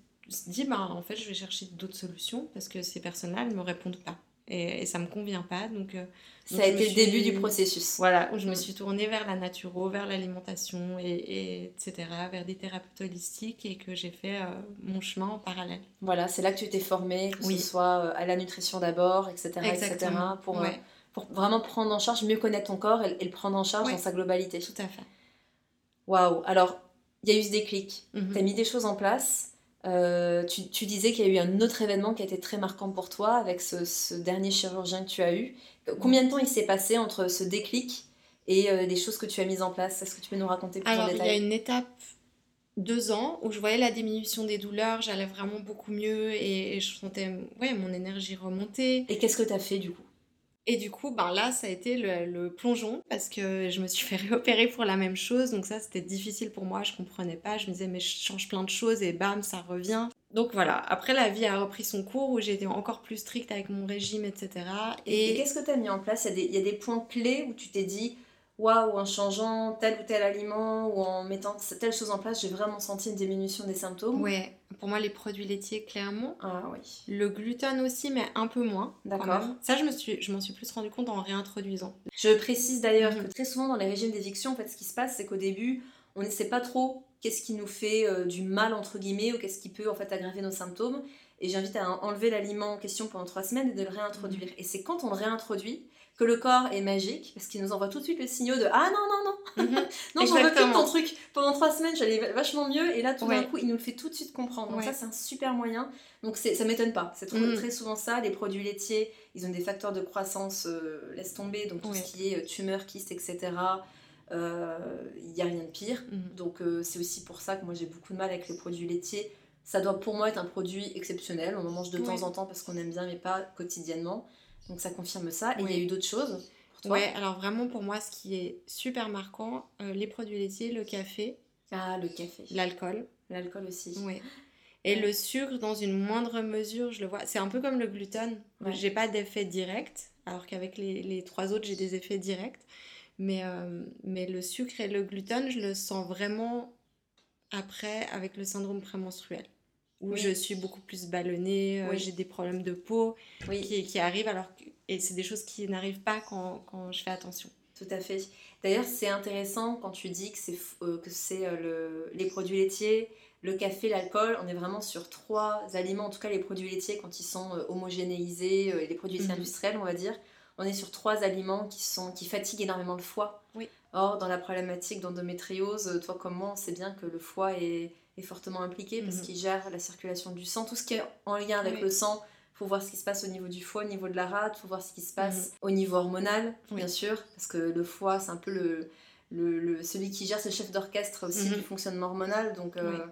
dit bah en fait je vais chercher d'autres solutions parce que ces personnes-là elles me répondent pas et, et ça me convient pas donc, euh, ça a été le début du processus voilà où je me mm. suis tournée vers la naturo vers l'alimentation et, etc vers des thérapeutes holistiques et que j'ai fait euh, mon chemin en parallèle voilà c'est là que tu t'es formée que ce soit à la nutrition d'abord etc etc pour pour vraiment prendre en charge, mieux connaître ton corps et, le prendre en charge dans sa globalité. Tout à fait. Waouh Alors, il y a eu ce déclic. Mhm. Tu as mis des choses en place. Euh, tu, tu, disais qu'il y a eu un autre événement qui a été très marquant pour toi avec ce, ce dernier chirurgien que tu as eu. Combien de temps il s'est passé entre ce déclic et euh, les choses que tu as mises en place? Est-ce que tu peux nous raconter plus Alors, en détail Il y a une étape deux ans où je voyais la diminution des douleurs, j'allais vraiment beaucoup mieux et, et je sentais ouais, mon énergie remonter. Et qu'est-ce que tu as fait du coup? Et du coup, ben là, ça a été le, plongeon parce que je me suis fait réopérer pour la même chose. Donc ça, c'était difficile pour moi. Je comprenais pas. Je me disais, mais je change plein de choses et bam, ça revient. Donc voilà, après la vie a repris son cours où j'ai été encore plus stricte avec mon régime, etc. Et, qu'est-ce que tu as mis en place? Il y, il y, a des points clés où tu t'es dit, waouh, en changeant tel ou tel aliment ou en mettant telle chose en place, j'ai vraiment senti une diminution des symptômes. Ouais, pour moi, les produits laitiers, clairement. Ah oui. Le gluten aussi, mais un peu moins. D'accord. Ça, je, me suis, je m'en suis plus rendu compte en réintroduisant. Je précise d'ailleurs mhm. que très souvent dans les régimes d'éviction, en fait, ce qui se passe, c'est qu'au début, on ne sait pas trop qu'est-ce qui nous fait euh, du mal, entre guillemets, ou qu'est-ce qui peut en fait aggraver nos symptômes. Et j'invite à enlever l'aliment en question pendant trois semaines et de le réintroduire. Mhm. Et c'est quand on le réintroduit que le corps est magique, parce qu'il nous envoie tout de suite le signal de Ah non, non, non, mhm. non, j'en veux plus ton truc. Pendant trois semaines, j'allais vachement mieux, et là, tout d'un coup, il nous le fait tout de suite comprendre. Donc, ça, c'est un super moyen. Donc, ça m'étonne pas. C'est mhm. très souvent ça. Les produits laitiers, ils ont des facteurs de croissance, euh, laisse tomber, donc tout ce qui est euh, tumeur, kyste, etc. Il euh, n'y a rien de pire. Mhm. Donc, c'est aussi pour ça que moi, j'ai beaucoup de mal avec les produits laitiers. Ça doit pour moi être un produit exceptionnel. On en mange de temps en temps parce qu'on aime bien, mais pas quotidiennement. Donc ça confirme ça. Et il y a eu d'autres choses pour toi Ouais, alors vraiment pour moi, ce qui est super marquant, euh, les produits laitiers, le café. Ah, le café. L'alcool. L'alcool aussi. Oui. Et le sucre, dans une moindre mesure, je le vois. C'est un peu comme le gluten. J'ai pas d'effet direct, alors qu'avec les, les, trois autres, j'ai des effets directs. Mais, euh, mais le sucre et le gluten, je le sens vraiment après avec le syndrome prémenstruel où je suis beaucoup plus ballonnée, euh, j'ai des problèmes de peau qui, qui, arrivent, alors et c'est des choses qui n'arrivent pas quand, quand, je fais attention. Tout à fait. D'ailleurs, c'est intéressant quand tu dis que c'est euh, que c'est euh, le, les produits laitiers, le café, l'alcool, on est vraiment sur trois aliments, en tout cas les produits laitiers quand ils sont homogénéisés, les produits laitiers mhm. industriels, on va dire, on est sur trois aliments qui, sont, qui fatiguent énormément le foie. Oui. Or, dans la problématique d'endométriose, toi comme moi, on sait bien que le foie est est fortement impliqué parce mhm. qu'il gère la circulation du sang, tout ce qui est en lien avec le sang. Faut voir ce qui se passe au niveau du foie, au niveau de la rate, faut voir ce qui se passe mhm. au niveau hormonal, bien sûr, parce que le foie, c'est un peu le, le, celui qui gère, ce chef d'orchestre aussi mhm. du fonctionnement hormonal. Donc, euh,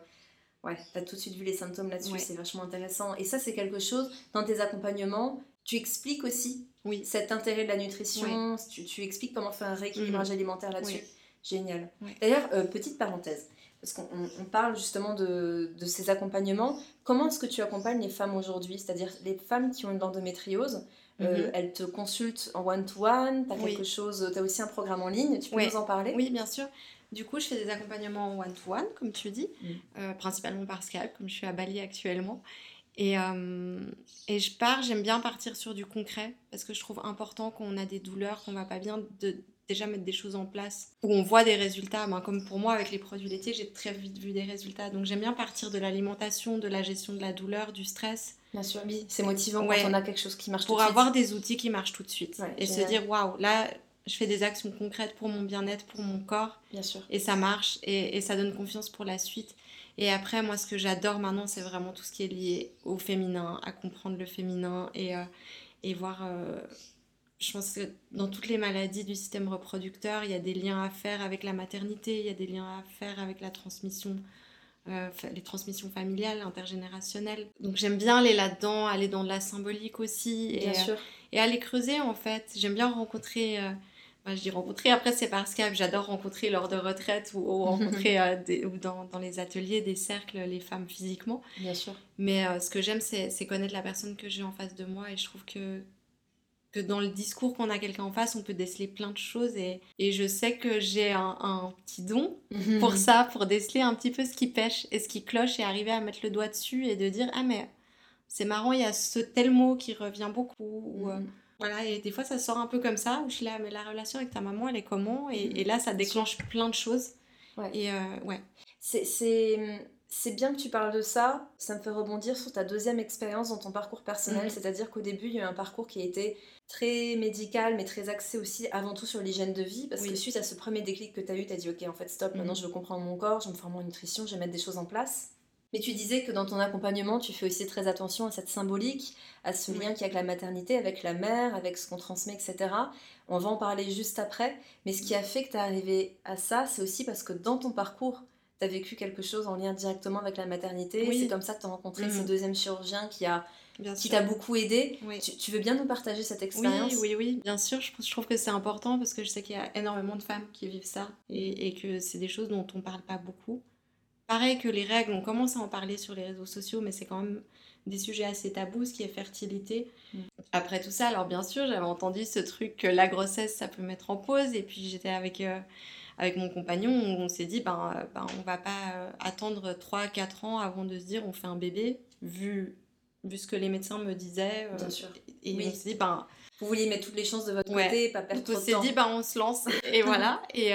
ouais, tu as tout de suite vu les symptômes là-dessus, c'est vachement intéressant. Et ça, c'est quelque chose, dans tes accompagnements, tu expliques aussi oui. cet intérêt de la nutrition, tu, tu, expliques comment faire un rééquilibrage alimentaire là-dessus. Génial. D'ailleurs, euh, petite parenthèse, parce qu'on parle justement de, de, ces accompagnements. Comment est-ce que tu accompagnes les femmes aujourd'hui? C'est-à-dire les femmes qui ont une endométriose, euh, mhm. elles te consultent en one-to-one, tu as quelque chose, as aussi un programme en ligne, tu peux nous en parler? Oui, bien sûr. Du coup, je fais des accompagnements en one-to-one, comme tu dis, mm. euh, principalement par Skype, comme je suis à Bali actuellement. Et, euh, et je pars, j'aime bien partir sur du concret, parce que je trouve important qu'on a des douleurs, qu'on va pas bien, de, déjà mettre des choses en place où on voit des résultats. Ben, comme pour moi, avec les produits laitiers, j'ai très vite vu des résultats. Donc j'aime bien partir de l'alimentation, de la gestion de la douleur, du stress. Bien sûr, oui. C'est motivant quand on a quelque chose qui marche tout de suite. Pour avoir des outils qui marchent tout de suite. et se dire, waouh, là, je fais des actions concrètes pour mon bien-être, pour mon corps. Bien sûr. Et ça marche et, et, ça donne confiance pour la suite. Et après, moi, ce que j'adore maintenant, c'est vraiment tout ce qui est lié au féminin, à comprendre le féminin et, euh, et voir. Euh, je pense que dans toutes les maladies du système reproducteur, il y a des liens à faire avec la maternité, il y a des liens à faire avec la transmission, euh, les transmissions familiales, intergénérationnelles. Donc j'aime bien aller là-dedans, aller dans de la symbolique aussi. Bien et, sûr. et aller creuser en fait. J'aime bien rencontrer. je dis rencontrer, après c'est par Skype, j'adore rencontrer lors de retraite ou, rencontrer ou dans, dans, les ateliers, des cercles, les femmes physiquement. Bien sûr. Mais ce que j'aime, c'est connaître la personne que j'ai en face de moi et je trouve que que dans le discours qu'on a quelqu'un en face, on peut déceler plein de choses. Et, et je sais que j'ai un, un, petit don pour ça, pour déceler un petit peu ce qui pêche et ce qui cloche et arriver à mettre le doigt dessus et de dire Ah, mais c'est marrant, il y a ce tel mot qui revient beaucoup. Ou, euh, voilà, et des fois, ça sort un peu comme ça, où je suis là, mais la relation avec ta maman, elle est comment? Et, mhm. et, là, ça déclenche plein de choses. Ouais. Et euh, ouais. C'est c'est bien que tu parles de ça. Ça me fait rebondir sur ta deuxième expérience dans ton parcours personnel. Mhm. C'est-à-dire qu'au début, il y a eu un parcours qui a été très médical, mais très axé aussi avant tout sur l'hygiène de vie. Parce que suite à ce premier déclic que tu as eu, tu as dit Ok, en fait, stop, maintenant mhm. je veux comprendre mon corps, je me former en nutrition, je vais mettre des choses en place. Mais tu disais que dans ton accompagnement, tu fais aussi très attention à cette symbolique, à ce lien qu'il y a avec la maternité, avec la mère, avec ce qu'on transmet, etc. On va en parler juste après. Mais ce qui a fait que tu es arrivé à ça, c'est aussi parce que dans ton parcours, tu as vécu quelque chose en lien directement avec la maternité. C'est comme ça que tu as rencontré mm. ce deuxième chirurgien qui a qui t'a beaucoup aidé. Tu, veux bien nous partager cette expérience? Oui, oui, oui, bien sûr. Je, je trouve que c'est important parce que je sais qu'il y a énormément de femmes qui vivent ça et, et que c'est des choses dont on parle pas beaucoup. Pareil que les règles, on commence à en parler sur les réseaux sociaux, mais c'est quand même des sujets assez tabous, ce qui est fertilité. Mm. Après tout ça, alors bien sûr, j'avais entendu ce truc que la grossesse, ça peut mettre en pause. Et puis j'étais avec... Euh, avec mon compagnon, on s'est dit, ben, euh, ben, on va pas euh, attendre 3-4 ans avant de se dire on fait un bébé, vu, vu ce que les médecins me disaient. Euh, Bien sûr. Et on s'est dit, ben, vous vouliez mettre toutes les chances de votre côté, pas perdre trop de temps. On s'est dit, ben, on se lance. et voilà. Et,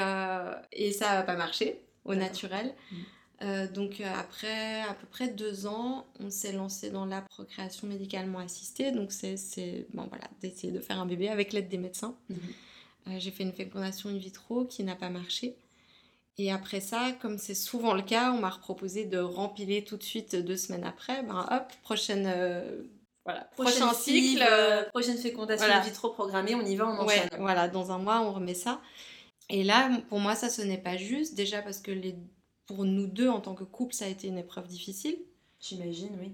et ça n'a pas marché au naturel. Mm. donc après à peu près deux ans, on s'est lancé dans la procréation médicalement assistée. Donc c'est bon, voilà, d'essayer de faire un bébé avec l'aide des médecins. Mm-hmm. J'ai fait une fécondation in vitro qui n'a pas marché. Et après ça, comme c'est souvent le cas, on m'a proposé de rempiler tout de suite deux semaines après. Ben hop, prochaine, euh, voilà, prochain cycle, euh, prochaine fécondation in vitro programmée, on y va, on enchaîne. voilà, dans un mois, on remet ça. Et là, pour moi, ça, ce n'est pas juste. Déjà parce que les... pour nous deux, en tant que couple, ça a été une épreuve difficile. J'imagine, oui.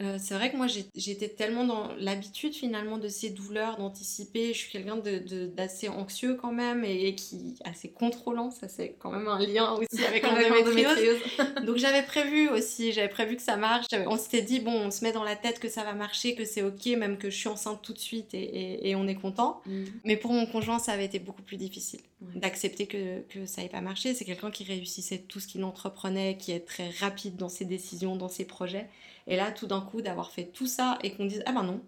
Euh, c'est vrai que moi j'étais tellement dans l'habitude finalement de ces douleurs, d'anticiper. Je suis quelqu'un d'assez de, anxieux quand même et, qui assez contrôlant. Ça c'est quand même un lien aussi avec l'endométriose. Donc j'avais prévu aussi, j'avais prévu que ça marche. On s'était dit bon, on se met dans la tête que ça va marcher, que c'est ok, même que je suis enceinte tout de suite et, et, on est content. Mhm. Mais pour mon conjoint ça avait été beaucoup plus difficile d'accepter que, que ça n'ait pas marché. C'est quelqu'un qui réussissait tout ce qu'il entreprenait, qui est très rapide dans ses décisions, dans ses projets. Et là, tout d'un coup, d'avoir fait tout ça et qu'on dise Ah ben non,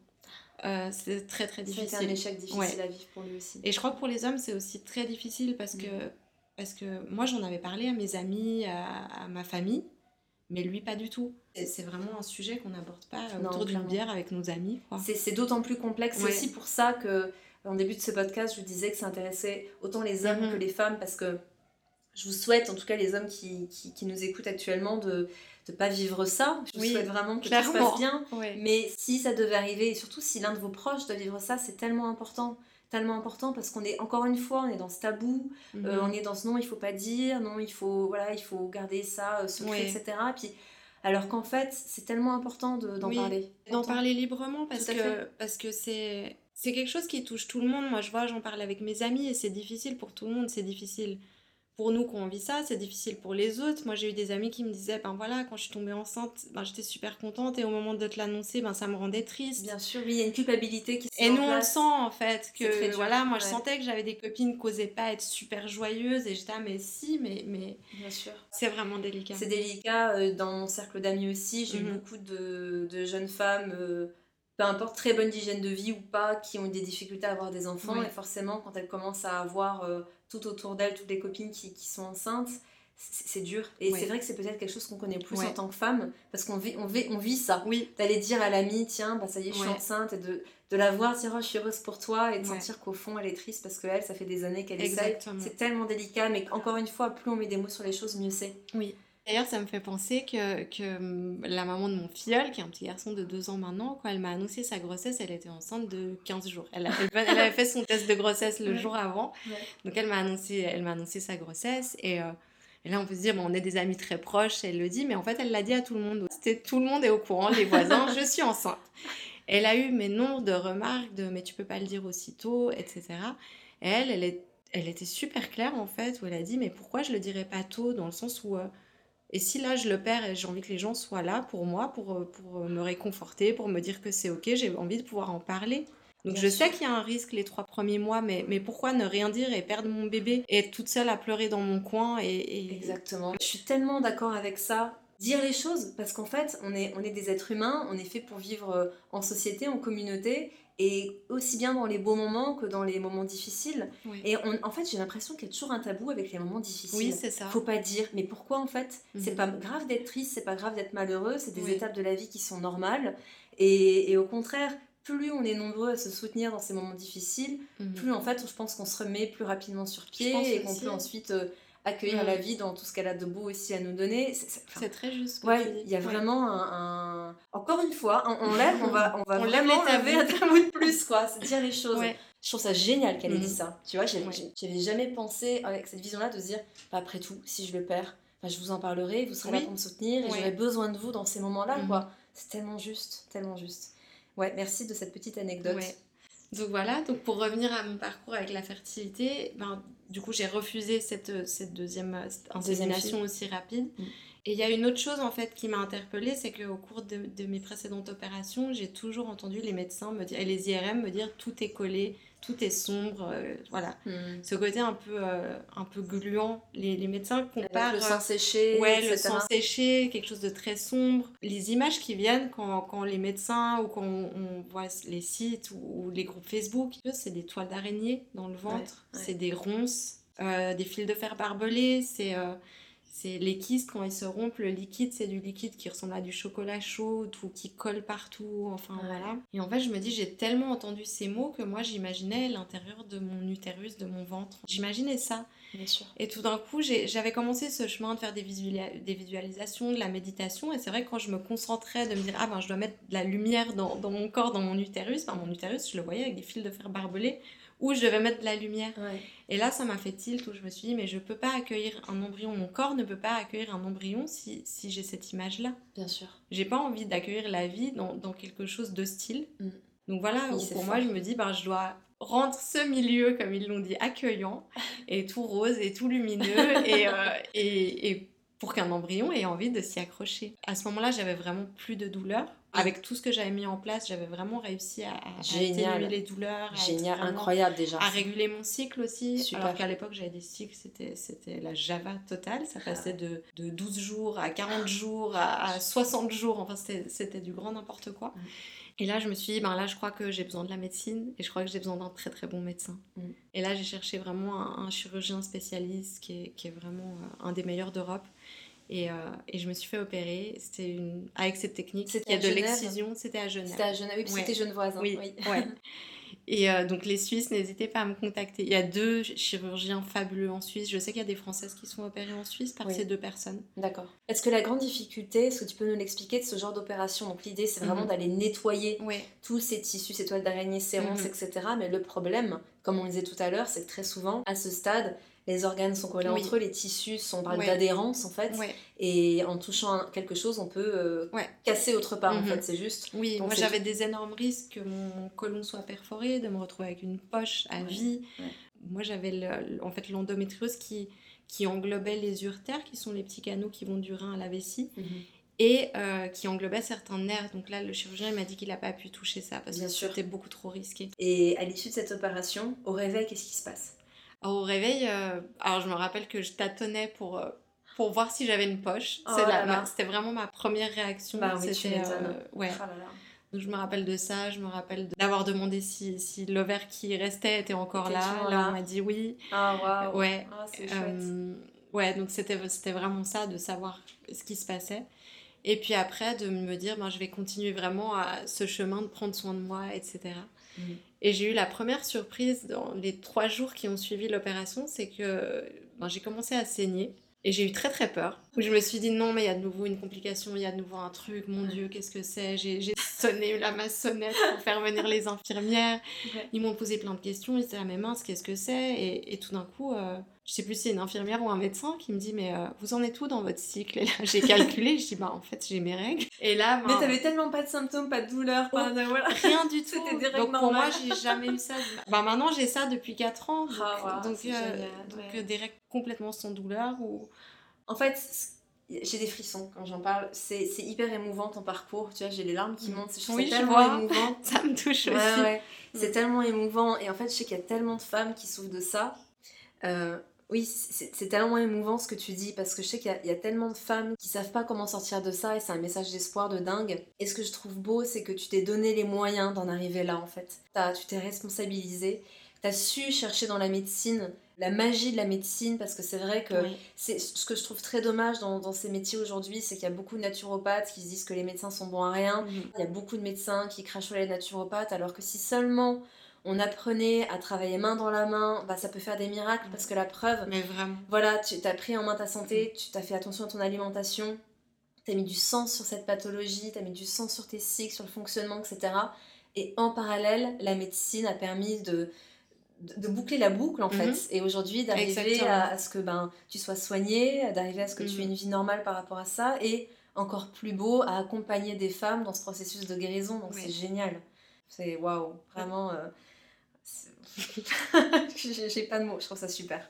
euh, c'est très très difficile. C'est un échec difficile à vivre pour lui aussi. Et je crois que pour les hommes, c'est aussi très difficile parce que, mm. parce que moi, j'en avais parlé à mes amis, à, ma famille, mais lui, pas du tout. C'est vraiment un sujet qu'on n'aborde pas autour d'une bière avec nos amis. C'est d'autant plus complexe. Aussi pour ça que, en début de ce podcast, je vous disais que ça intéressait autant les hommes mm-hmm. que les femmes parce que je vous souhaite, en tout cas les hommes qui, qui, qui nous écoutent actuellement, de de pas vivre ça. Je vous souhaite vraiment que tout se passe bien. Mais si ça devait arriver, et surtout si l'un de vos proches doit vivre ça, c'est tellement important. Tellement important parce qu'on est, encore une fois, on est dans ce tabou, euh, mhm. on est dans ce non, il faut pas dire, non, il faut, voilà, il faut garder ça euh, secret, etc. Puis, alors qu'en fait, c'est tellement important d'en parler. D'en parler librement parce que, parce que c'est, c'est quelque chose qui touche tout le monde. Moi, je vois, j'en parle avec mes amis et c'est difficile pour tout le monde, c'est difficile pour nous qu'on vit ça, c'est difficile pour les autres. Moi, j'ai eu des amis qui me disaient, ben voilà, quand je suis tombée enceinte, ben, j'étais super contente et au moment de te l'annoncer, ben ça me rendait triste. Bien sûr, oui, il y a une culpabilité qui se Et nous, on le sent en fait, que voilà, moi je sentais que j'avais des copines qui n'osaient pas être super joyeuses et j'étais, ah, mais si, mais. mais... Bien sûr. C'est vraiment délicat. C'est délicat. Euh, dans mon cercle d'amis aussi, j'ai eu mhm. beaucoup de, de, jeunes femmes. Euh, peu importe très bonne hygiène de vie ou pas, qui ont eu des difficultés à avoir des enfants. Et forcément, quand elles commencent à avoir euh, tout autour d'elles, toutes les copines qui, qui sont enceintes, c'est dur. Et c'est vrai que c'est peut-être quelque chose qu'on connaît plus en tant que femme, parce qu'on vit, on vit, on vit ça. Oui. D'aller dire à l'amie, tiens, bah, ça y est, je suis enceinte, et de, de la voir, dire, oh, je suis heureuse pour toi, et de sentir qu'au fond, elle est triste parce qu'elle, ça fait des années qu'elle essaye. C'est tellement délicat, mais encore une fois, plus on met des mots sur les choses, mieux c'est. Oui. D'ailleurs, ça me fait penser que, que hum, la maman de mon filleul, qui est un petit garçon de deux ans maintenant, quand elle m'a annoncé sa grossesse, elle était enceinte de 15 jours. Elle, elle, avait fait son test de grossesse le jour avant. Donc, elle m'a annoncé, elle annoncé sa grossesse. Et, euh, et, là, on peut se dire, bon, on est des amis très proches, elle le dit, mais en fait, elle l'a dit à tout le monde. C'était tout le monde est au courant, les voisins, je suis enceinte. Elle a eu mes nombres de remarques de mais tu peux pas le dire aussitôt, etc. Et elle, elle, est, elle était super claire en fait, où elle a dit mais pourquoi je le dirais pas tôt, dans le sens où euh, et si là je le perds et j'ai envie que les gens soient là pour moi, pour, euh, pour me réconforter, pour me dire que c'est ok, j'ai envie de pouvoir en parler. Donc je sais qu'il y a un risque les trois premiers mois, mais, mais pourquoi ne rien dire et perdre mon bébé et être toute seule à pleurer dans mon coin et... Exactement. Je suis tellement d'accord avec ça dire les choses parce qu'en fait on est, on est des êtres humains, on est fait pour vivre euh, en société, en communauté et aussi bien dans les beaux moments que dans les moments difficiles. Et en fait j'ai l'impression qu'il y a toujours un tabou avec les moments difficiles. Oui, c'est ça. Faut pas dire mais pourquoi en fait? C'est mhm. pas grave d'être triste, c'est pas grave d'être malheureux, c'est des étapes de la vie qui sont normales et, et au contraire plus on est nombreux à se soutenir dans ces moments difficiles, mhm. plus en fait je pense qu'on se remet plus rapidement sur pied et qu'on peut ensuite euh, accueillir la vie dans tout ce qu'elle a de beau aussi à nous donner. C'est très juste. Ouais, il y a vraiment un, Encore une fois, on, lève, on va, on va on vraiment lever un tabou de plus, quoi. C'est dire les choses. Je trouve ça génial qu'elle ait dit mm. ça. Tu vois, j'avais jamais pensé avec cette vision-là de se dire, bah, après tout, si je le perds, bah, je vous en parlerai, vous serez là pour me soutenir et j'aurai besoin de vous dans ces moments-là, mm. quoi. C'est tellement juste, tellement juste. Ouais, merci de cette petite anecdote. Donc voilà, donc pour revenir à mon parcours avec la fertilité, ben, du coup j'ai refusé cette, cette deuxième insémination aussi rapide. Mm. Et il y a une autre chose en fait qui m'a interpellée, c'est qu'au cours de, de, mes précédentes opérations, j'ai toujours entendu les médecins me dire, et les IRM me dire tout est collé, tout est sombre, euh, voilà. Hmm. Ce côté un peu, euh, un peu gluant. Les, les médecins comparent... le sang séché, Ouais, le sang séché, quelque chose de très sombre. Les images qui viennent quand, quand les médecins ou quand on, voit les sites ou, les groupes Facebook, c'est des toiles d'araignée dans le ventre, c'est des ronces, euh, des fils de fer barbelés, c'est c'est les kystes, quand ils se rompent, le liquide, c'est du liquide qui ressemble à du chocolat chaud ou qui colle partout, enfin voilà. Et en fait, je me dis, j'ai tellement entendu ces mots que moi, j'imaginais l'intérieur de mon utérus, de mon ventre. J'imaginais ça. Bien sûr. Et tout d'un coup, j'avais commencé ce chemin de faire des, des, visualisations, de la méditation. Et c'est vrai que quand je me concentrais, de me dire, ah ben, je dois mettre de la lumière dans, dans mon corps, dans mon utérus, ben, mon utérus, je le voyais avec des fils de fer barbelés où je devais mettre de la lumière. Et là, ça m'a fait tilt où je me suis dit, mais je peux pas accueillir un embryon, mon corps ne peut pas accueillir un embryon si, si j'ai cette image-là. Bien sûr. J'ai pas envie d'accueillir la vie dans, dans quelque chose d'hostile. Mm. Donc voilà, pour moi, je me dis, ben, je dois rendre ce milieu, comme ils l'ont dit, accueillant et tout rose et tout lumineux et, euh, et, et pour qu'un embryon ait envie de s'y accrocher. À ce moment-là, j'avais vraiment plus de douleur avec tout ce que j'avais mis en place, j'avais vraiment réussi à, à atténuer les douleurs. Génial, incroyable déjà. À réguler mon cycle aussi. Super. Alors qu'à l'époque, j'avais des cycles, c'était, c'était la Java totale. Ça passait de, de 12 jours à 40 jours à, 60 jours. Enfin, c'était, c'était du grand n'importe quoi. Mm. Et là, je me suis dit, ben là, je crois que j'ai besoin de la médecine et je crois que j'ai besoin d'un très très bon médecin. Mm. Et là, j'ai cherché vraiment un, chirurgien spécialiste qui est, qui est vraiment euh, un des meilleurs d'Europe et, euh, et, je me suis fait opérer. C'était une... avec cette technique. Il y a de l'excision. C'était à Genève. C'était à Genève. Oui, c'était genevoise. Hein. Oui. Ouais. et euh, donc les Suisses, n'hésitez pas à me contacter. Il y a deux chirurgiens fabuleux en Suisse. Je sais qu'il y a des Françaises qui sont opérées en Suisse par ces deux personnes. D'accord. Est-ce que la grande difficulté, est-ce que tu peux nous l'expliquer de ce genre d'opération? Donc l'idée, c'est vraiment mhm. d'aller nettoyer tous ces tissus, ces toiles d'araignée, ces ronces, mhm. etc. Mais le problème, comme on le disait tout à l'heure, c'est que très souvent, à ce stade, les organes sont collés entre eux, les tissus sont par d'adhérence en fait. Et en touchant quelque chose, on peut euh, casser autre part en mhm. fait, c'est juste. Oui, moi j'avais des énormes risques que mon côlon soit perforé, de me retrouver avec une poche à vie. Moi j'avais en fait l'endométriose qui, qui englobait les uretères, qui sont les petits canaux qui vont du rein à la vessie. Mhm. et euh, qui englobait certains nerfs. Donc là, le chirurgien m'a dit qu'il n'a pas pu toucher ça parce que c'était beaucoup trop risqué. Et à l'issue de cette opération, au réveil, qu'est-ce qui se passe? Au réveil, euh, alors je me rappelle que je tâtonnais pour, euh, pour voir si j'avais une poche. Oh c'était vraiment ma première réaction. Bah c'était euh, ouais. Oh Donc je me rappelle de ça, je me rappelle d'avoir demandé si, si l'ovaire qui restait était encore là. Là, on m'a dit oui. Ah waouh. Ouais. Ah, c'est chouette. ouais, donc c'était vraiment ça, de savoir ce qui se passait. Et puis après, de me dire, ben, je vais continuer vraiment à ce chemin de prendre soin de moi, etc. Et j'ai eu la première surprise dans les trois jours qui ont suivi l'opération, c'est que ben, j'ai commencé à saigner. Et j'ai eu très très peur. Où je me suis dit non, mais il y a de nouveau une complication, il y a de nouveau un truc, mon Dieu, qu'est-ce que c'est? J'ai sonné la ma sonnette pour faire venir les infirmières. Ils m'ont posé plein de questions, ils étaient à mes mains, qu'est-ce que c'est? Et, et, tout d'un coup, euh, je sais plus si c'est une infirmière ou un médecin qui me dit mais euh, vous en êtes où dans votre cycle? Et là j'ai calculé, je dis bah en fait j'ai mes règles. Et là mais t'avais tellement pas de symptômes, pas de douleur, pas de, voilà. rien du tout. Donc pour moi j'ai jamais eu ça. Bah maintenant j'ai ça depuis 4 ans. Donc, ah, donc, euh, donc des règles complètement sans douleur ou en fait, j'ai des frissons quand j'en parle. C'est hyper émouvant ton parcours. Tu vois, j'ai les larmes qui mm. montent. Je oui, tellement émouvant. ça me touche aussi. Ouais. C'est mm. tellement émouvant. Et en fait, je sais qu'il y a tellement de femmes qui souffrent de ça. Euh, oui, c'est tellement émouvant ce que tu dis parce que je sais qu'il y, a tellement de femmes qui savent pas comment sortir de ça et c'est un message d'espoir de dingue. Et ce que je trouve beau, c'est que tu t'es donné les moyens d'en arriver là en fait. As, tu t'es responsabilisé, tu as su chercher dans la médecine la magie de la médecine, parce que c'est vrai que c'est ce que je trouve très dommage dans, ces métiers aujourd'hui, c'est qu'il y a beaucoup de naturopathes qui se disent que les médecins sont bons à rien. Mhm. Il y a beaucoup de médecins qui crachent sur les naturopathes, alors que si seulement on apprenait à travailler main dans la main, bah, ça peut faire des miracles, parce que la preuve, Mais vraiment. voilà, tu as pris en main ta santé, tu t'as fait attention à ton alimentation, tu as mis du sens sur cette pathologie, tu as mis du sens sur tes cycles, sur le fonctionnement, etc. Et en parallèle, la médecine a permis de de boucler la boucle en fait mhm. et aujourd'hui d'arriver à, ce que ben tu sois soigné d'arriver à ce que tu aies mhm. une vie normale par rapport à ça et encore plus beau à accompagner des femmes dans ce processus de guérison donc c'est génial c'est waouh vraiment euh, j'ai pas de mots je trouve ça super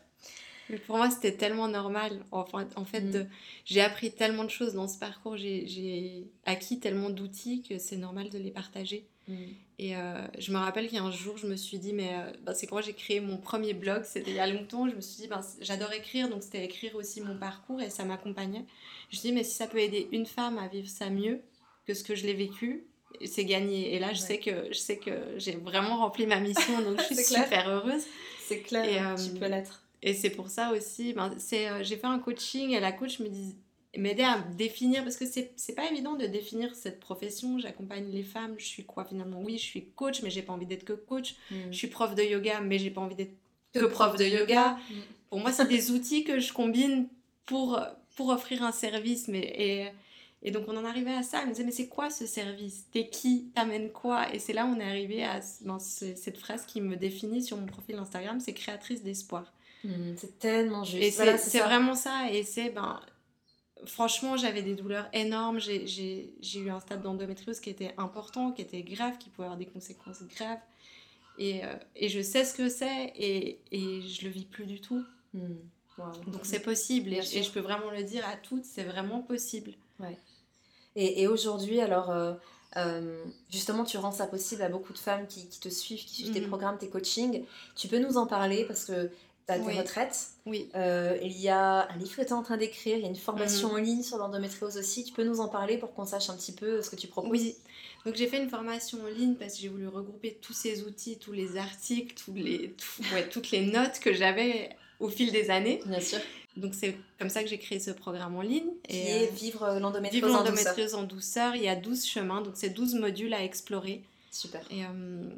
mais pour moi, c'était tellement normal. Enfin, en fait, mhm. j'ai appris tellement de choses dans ce parcours, j'ai acquis tellement d'outils que c'est normal de les partager. Mm. Et euh, je me rappelle qu'il y a un jour, je me suis dit, mais euh, bah, c'est quand j'ai créé mon premier blog, c'était il y a longtemps, je me suis dit, ben, j'adore écrire, donc c'était écrire aussi mon parcours et ça m'accompagnait. Je me suis dit, mais si ça peut aider une femme à vivre ça mieux que ce que je l'ai vécu, c'est gagné. Et là, je sais que je sais que j'ai vraiment rempli ma mission, donc je suis super heureuse. C'est clair, et, euh, tu peux l'être. Et c'est pour ça aussi, ben, j'ai fait un coaching et la coach me dit, m'aider à définir, parce que c'est pas évident de définir cette profession. J'accompagne les femmes, je suis quoi finalement? Oui, je suis coach, mais j'ai pas envie d'être que coach. Mm. Je suis prof de yoga, mais j'ai pas envie d'être que, prof de yoga. Pour moi, c'est des outils que je combine pour, pour offrir un service. Mais, et, et donc, on en arrivait à ça. Elle me disait, mais c'est quoi ce service? T'es qui? T'amènes quoi? Et c'est là où on est arrivé à cette phrase qui me définit sur mon profil Instagram, c'est créatrice d'espoir. Mm, c'est tellement juste. Et c'est vraiment ça. Et c'est, ben, franchement, j'avais des douleurs énormes. J'ai eu un stade d'endométriose qui était important, qui était grave, qui pouvait avoir des conséquences graves. Et, euh, et je sais ce que c'est et, et, je le vis plus du tout. Hmm. Donc c'est possible et, je peux vraiment le dire à toutes, c'est vraiment possible. Ouais. Et, et aujourd'hui, alors, euh, euh, justement, tu rends ça possible à beaucoup de femmes qui, qui te suivent, qui suivent tes mhm. programmes, tes coachings. Tu peux nous en parler parce que tu tes retraites. Oui. Euh, il y a un livre que tu es en train d'écrire, il y a une formation mhm. en ligne sur l'endométriose aussi. Tu peux nous en parler pour qu'on sache un petit peu ce que tu proposes? Oui. Donc j'ai fait une formation en ligne parce que j'ai voulu regrouper tous ces outils, tous les articles, tous les, ouais, toutes les notes que j'avais au fil des années. Bien sûr. Donc c'est comme ça que j'ai créé ce programme en ligne. Qui et est euh, Vivre l'endométriose en, en, douceur. Il y a 12 chemins, donc c'est 12 modules à explorer. Super. Et, euh,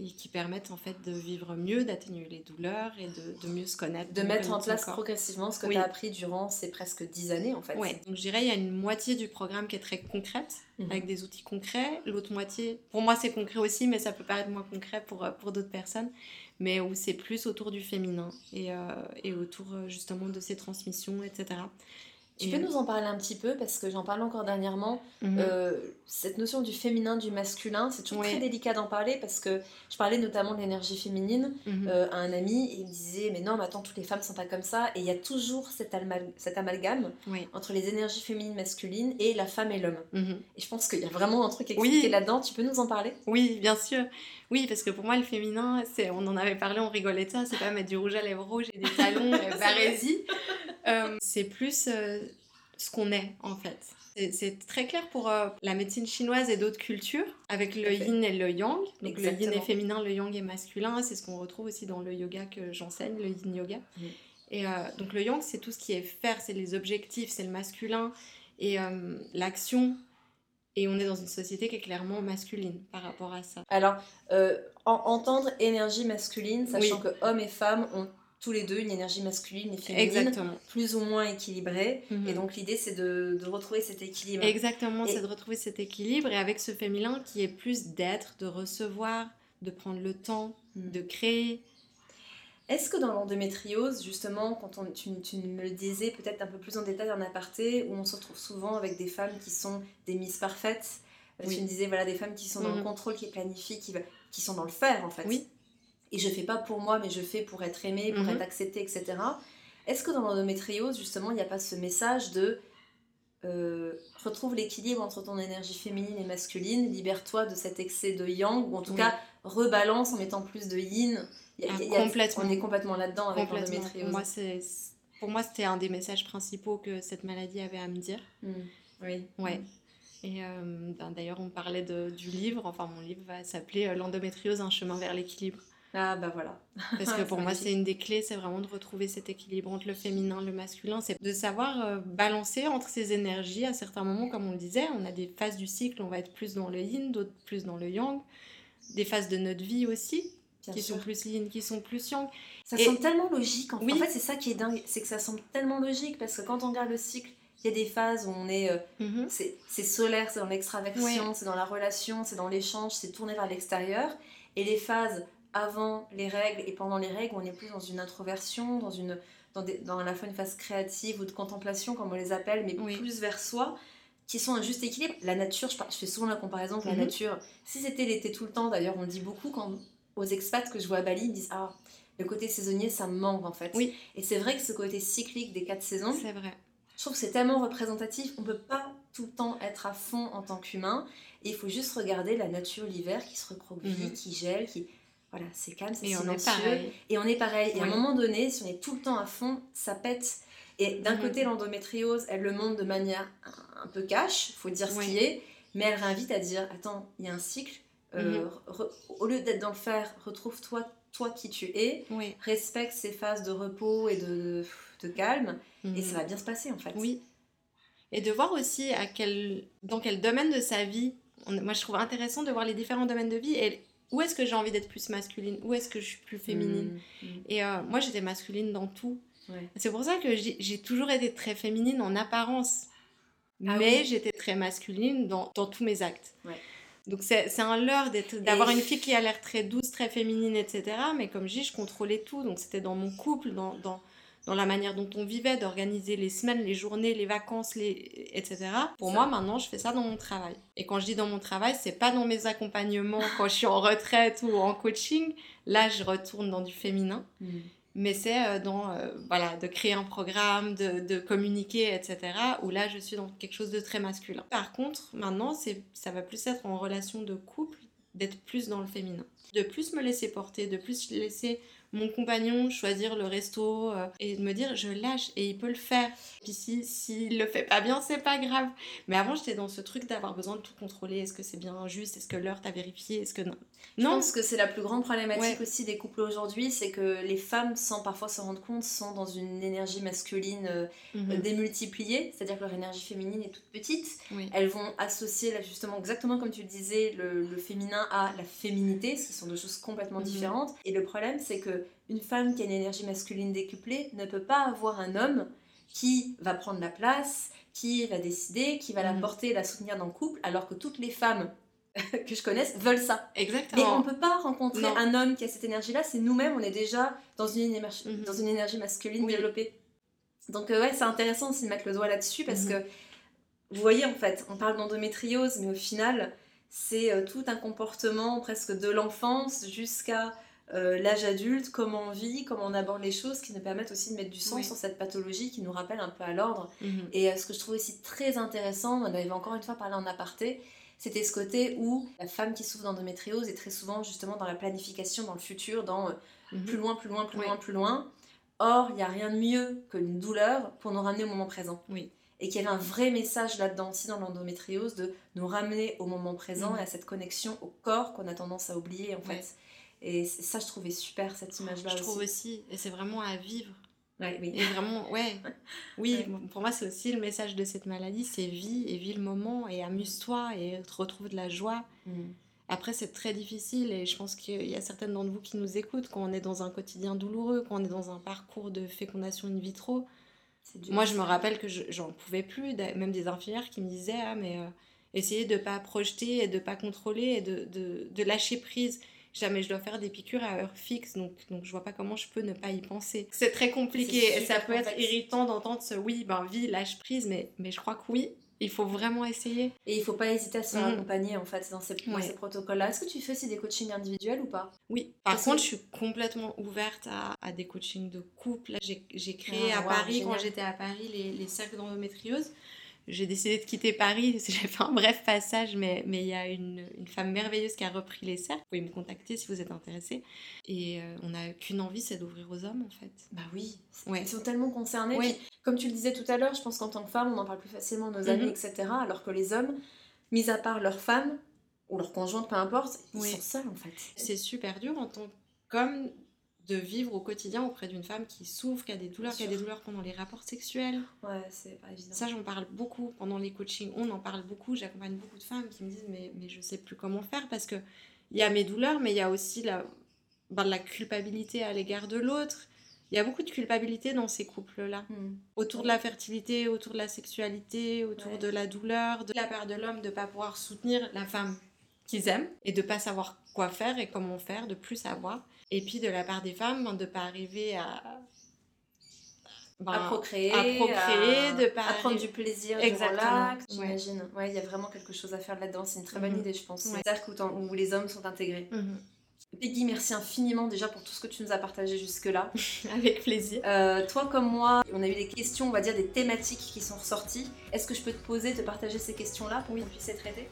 et qui permettent en fait de vivre mieux, d'atténuer les douleurs et de, de, mieux se connaître. De mettre en place progressivement ce que tu as appris durant ces presque dix années en fait. Oui, donc je dirais il y a une moitié du programme qui est très concrète, mhm. avec des outils concrets. L'autre moitié, pour moi c'est concret aussi, mais ça peut paraître moins concret pour, pour d'autres personnes, mais où c'est plus autour du féminin et, euh, et autour euh, justement de ces transmissions, etc. Tu peux nous en parler un petit peu parce que j'en parlais encore dernièrement. Mhm. Euh, cette notion du féminin, du masculin, c'est toujours très délicat d'en parler parce que je parlais notamment de l'énergie féminine mhm. euh, à un ami et il me disait Mais non, mais attends, toutes les femmes sont pas comme ça. Et il y a toujours cet, cet amalgame entre les énergies féminines, masculines et la femme et l'homme. Mhm. Et je pense qu'il y a vraiment un truc expliqué là-dedans. Tu peux nous en parler? Oui, bien sûr. Oui, parce que pour moi, le féminin, c'est, on en avait parlé, on rigolait de ça, c'est pas mettre du rouge à lèvres rouge et des talons, barésie. Euh, c'est plus euh, ce qu'on est en fait. C'est très clair pour euh, la médecine chinoise et d'autres cultures, avec le yin et le yang. Donc le yin est féminin, le yang est masculin. C'est ce qu'on retrouve aussi dans le yoga que j'enseigne, le yin yoga. Et donc le yang, c'est tout ce qui est faire, c'est les objectifs, c'est le masculin et l'action. Et on est dans une société qui est clairement masculine par rapport à ça. Alors, entendre énergie masculine, sachant que hommes et femmes ont tous les deux une énergie masculine et féminine, plus ou moins équilibrée. Et mhm. donc l'idée c'est de, de, retrouver cet équilibre. Exactement, c'est de retrouver cet équilibre et avec ce féminin qui est plus d'être, de recevoir, de prendre le temps, mhm. de créer. Est-ce que dans l'endométriose, justement, quand on, tu, tu, me le disais peut-être un peu plus en détail en aparté, où on se retrouve souvent avec des femmes qui sont des misses parfaites, euh, tu me disais voilà des femmes qui sont dans le mhm. contrôle, qui planifient, qui, qui sont dans le faire en fait. Oui et je fais pas pour moi, mais je fais pour être aimée, pour mhm. être acceptée, etc. Est-ce que dans l'endométriose, justement, il n'y a pas ce message de euh, retrouve l'équilibre entre ton énergie féminine et masculine, libère-toi de cet excès de yang, ou en tout cas rebalance en mettant plus de yin. complètement. On est complètement là-dedans avec l'endométriose. Moi, pour moi, c'était un des messages principaux que cette maladie avait à me dire. Hmm. Oui. Ouais. Et euh, ben, d'ailleurs, on parlait de, du livre, enfin mon livre va s'appeler euh, L'endométriose, un chemin vers l'équilibre. Ah bah voilà. Parce que pour moi, c'est une des clés, c'est vraiment de retrouver cet équilibre entre le féminin, le masculin. C'est de savoir euh, balancer entre ces énergies. À certains moments, comme on le disait, on a des phases du cycle, on va être plus dans le yin, d'autres plus dans le yang. Des phases de notre vie aussi, qui sont plus yin, qui sont plus yang. Ça semble tellement logique. En, fait, c'est ça qui est dingue, c'est que ça semble tellement logique parce que quand on regarde le cycle, il y a des phases où on est. Euh, mhm. C'est solaire, c'est dans l'extraversion, c'est dans la relation, c'est dans l'échange, c'est tourné vers l'extérieur. Et les phases avant les règles et pendant les règles, on est plus dans une introversion, dans, une, dans, des, dans à la fois une phase créative ou de contemplation, comme on les appelle, mais plus vers soi, qui sont un juste équilibre. La nature, je, je fais souvent la comparaison avec la mhm. nature. Si c'était l'été tout le temps, d'ailleurs, on le dit beaucoup quand aux expats que je vois à Bali, ils me disent Ah, le côté saisonnier, ça me manque en fait. Oui. Et c'est vrai que ce côté cyclique des quatre saisons, c'est vrai. Je trouve que c'est tellement représentatif. On peut pas tout le temps être à fond en tant qu'humain. Et il faut juste regarder la nature l'hiver qui se recroqueville, mhm. qui gèle, qui voilà, c'est calme, c'est silencieux. et on est pareil. Et à un moment donné, si on est tout le temps à fond, ça pète. Et d'un mhm. côté, l'endométriose, elle le montre de manière un, peu cash, faut dire ce qui est, mais elle réinvite à dire attends, il y a un cycle. Euh, mhm. au lieu d'être dans le faire, retrouve-toi toi qui tu es, respecte ces phases de repos et de, de, calme, et mhm. ça va bien se passer en fait. Oui. Et de voir aussi à quel, dans quel domaine de sa vie, moi je trouve intéressant de voir les différents domaines de vie et où est-ce que j'ai envie d'être plus masculine, où est-ce que je suis plus féminine? Mmh, mmh. Et euh, moi, j'étais masculine dans tout. C'est pour ça que j'ai toujours été très féminine en apparence. Ah mais j'étais très masculine dans, dans, tous mes actes. Donc c'est un leurre d'avoir une fille qui a l'air très douce, très féminine, etc. Mais comme je dis, je contrôlais tout. Donc c'était dans mon couple, dans, dans, dans la manière dont on vivait, d'organiser les semaines, les journées, les vacances, les... etc. Pour moi, maintenant, je fais ça dans mon travail. Et quand je dis dans mon travail, c'est pas dans mes accompagnements quand je suis en retraite ou en coaching. Là, je retourne dans du féminin. Mm. Mais c'est euh, dans, euh, voilà, de créer un programme, de, de, communiquer, etc. Où là, je suis dans quelque chose de très masculin. Par contre, maintenant, ça va plus être en relation de couple, d'être plus dans le féminin. De plus me laisser porter, de plus laisser mon compagnon choisir le resto euh, et me dire je lâche et il peut le faire. Puis si s'il le fait pas bien, c'est pas grave. Mais avant j'étais dans ce truc d'avoir besoin de tout contrôler. Est-ce que c'est bien juste? Est-ce que l'heure t'a vérifié? Est-ce que non? Je pense que c'est la plus grande problématique aussi des couples aujourd'hui, c'est que les femmes, sans parfois se rendre compte, sont dans une énergie masculine euh, mhm. démultipliée, c'est-à-dire que leur énergie féminine est toute petite. Elles vont associer là, justement exactement comme tu le disais le, féminin à la féminité, ce qui sont deux choses complètement mhm. différentes. Et le problème c'est que une femme qui a une énergie masculine décuplée ne peut pas avoir un homme qui va prendre la place, qui va décider, qui va la mm. porter, la soutenir dans le couple, alors que toutes les femmes que je connaisse veulent ça. Exactement. Mais on ne peut pas rencontrer un homme qui a cette énergie-là, c'est nous-mêmes, on est déjà dans une, énergie, mm-hmm. dans une énergie masculine développée. Donc euh, ouais, c'est intéressant aussi de mettre le doigt là-dessus parce mm-hmm. que vous voyez en fait, on parle d'endométriose, mais au final, c'est euh, tout un comportement presque de l'enfance jusqu'à euh, l'âge adulte, comment on vit, comment on aborde les choses, qui nous permettent aussi de mettre du sens sur cette pathologie, qui nous rappelle un peu à l'ordre. Mhm. Et ce que je trouve aussi très intéressant, on avait encore une fois parlé en aparté, c'était ce côté où la femme qui souffre d'endométriose est très souvent justement dans la planification, dans le futur, dans euh, mhm. plus loin, plus loin, plus loin, plus loin. Or, il n'y a rien de mieux qu'une douleur pour nous ramener au moment présent. Oui. Et qu'il y avait un vrai message là-dedans aussi dans l'endométriose de nous ramener au moment présent mhm. et à cette connexion au corps qu'on a tendance à oublier en fait. Et ça, je trouvais super cette image-là. Je trouve aussi, et c'est vraiment à vivre. Ouais, oui. Et vraiment, ouais. Oui, pour moi, c'est aussi le message de cette maladie c'est vis et vis le moment et amuse-toi et retrouve de la joie. Mm. Après, c'est très difficile et je pense qu'il y a certaines d'entre vous qui nous écoutent quand on est dans un quotidien douloureux, quand on est dans un parcours de fécondation in vitro. Moi, je me rappelle que j'en pouvais plus, même des infirmières qui me disaient Ah, mais euh, essayez de ne pas projeter et de ne pas contrôler et de, de, de lâcher prise jamais je dois faire des piqûres à heure fixe, donc, donc je vois pas comment je peux ne pas y penser. C'est très compliqué et ça peut être irritant d'entendre ce oui, ben vie, lâche prise, mais, mais je crois que oui, il faut vraiment essayer. Et il faut pas hésiter à se faire mm. accompagner en fait dans ces, ces protocoles-là. Est-ce que tu fais aussi des coachings individuels ou pas? Oui. Par contre, je suis complètement ouverte à, à des coachings de couple. J'ai créé ah, à Paris, quand j'étais à Paris, les, les cercles d'endométriose j'ai décidé de quitter Paris. J'ai fait un bref passage, mais mais il y a une, une, femme merveilleuse qui a repris les cercles. Vous pouvez me contacter si vous êtes intéressé. Et euh, on n'a qu'une envie, c'est d'ouvrir aux hommes, en fait. Bah oui, ouais. ils sont tellement concernés. comme tu le disais tout à l'heure, je pense qu'en tant que femme, on en parle plus facilement à nos amis, mhm. etc. Alors que les hommes, mis à part leurs femmes ou leurs conjointes, peu importe, ils sont seuls, en fait. C'est super dur en tant qu'homme de vivre au quotidien auprès d'une femme qui souffre, qui a des douleurs, qui a des douleurs pendant les rapports sexuels. Ouais, c'est pas évident. Ça, j'en parle beaucoup pendant les coachings. On en parle beaucoup. J'accompagne beaucoup de femmes qui me disent mais, mais je sais plus comment faire parce que il y a mes douleurs, mais il y a aussi la, ben, la culpabilité à l'égard de l'autre. Il y a beaucoup de culpabilité dans ces couples-là. Hmm. Autour de la fertilité, autour de la sexualité, autour de la douleur, de la part de l'homme de ne pas pouvoir soutenir la femme qu'ils aiment et de pas savoir quoi faire et comment faire, de plus savoir. Et puis de la part des femmes, ben, de ne pas arriver à, ben, à procréer, à, procréer de pas prendre du plaisir Exactement. j'imagine. Ouais, il y a vraiment quelque chose à faire là-dedans. C'est une très bonne mhm. idée, je pense. Ouais. C'est où, où, les hommes sont intégrés. Mhm. Peggy, merci infiniment déjà pour tout ce que tu nous as partagé jusque-là. Avec plaisir. Euh, toi comme moi, on a eu des questions, on va dire des thématiques qui sont ressorties. Est-ce que je peux te poser, te partager ces questions-là pour qu'on puisse les traiter?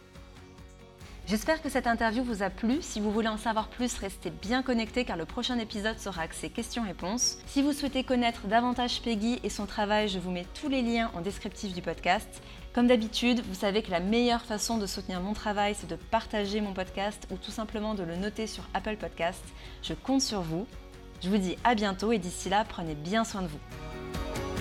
J'espère que cette interview vous a plu. Si vous voulez en savoir plus, restez bien connectés car le prochain épisode sera axé questions-réponses. Si vous souhaitez connaître davantage Peggy et son travail, je vous mets tous les liens en descriptif du podcast. Comme d'habitude, vous savez que la meilleure façon de soutenir mon travail, c'est de partager mon podcast ou tout simplement de le noter sur Apple Podcast. Je compte sur vous. Je vous dis à bientôt et d'ici là, prenez bien soin de vous.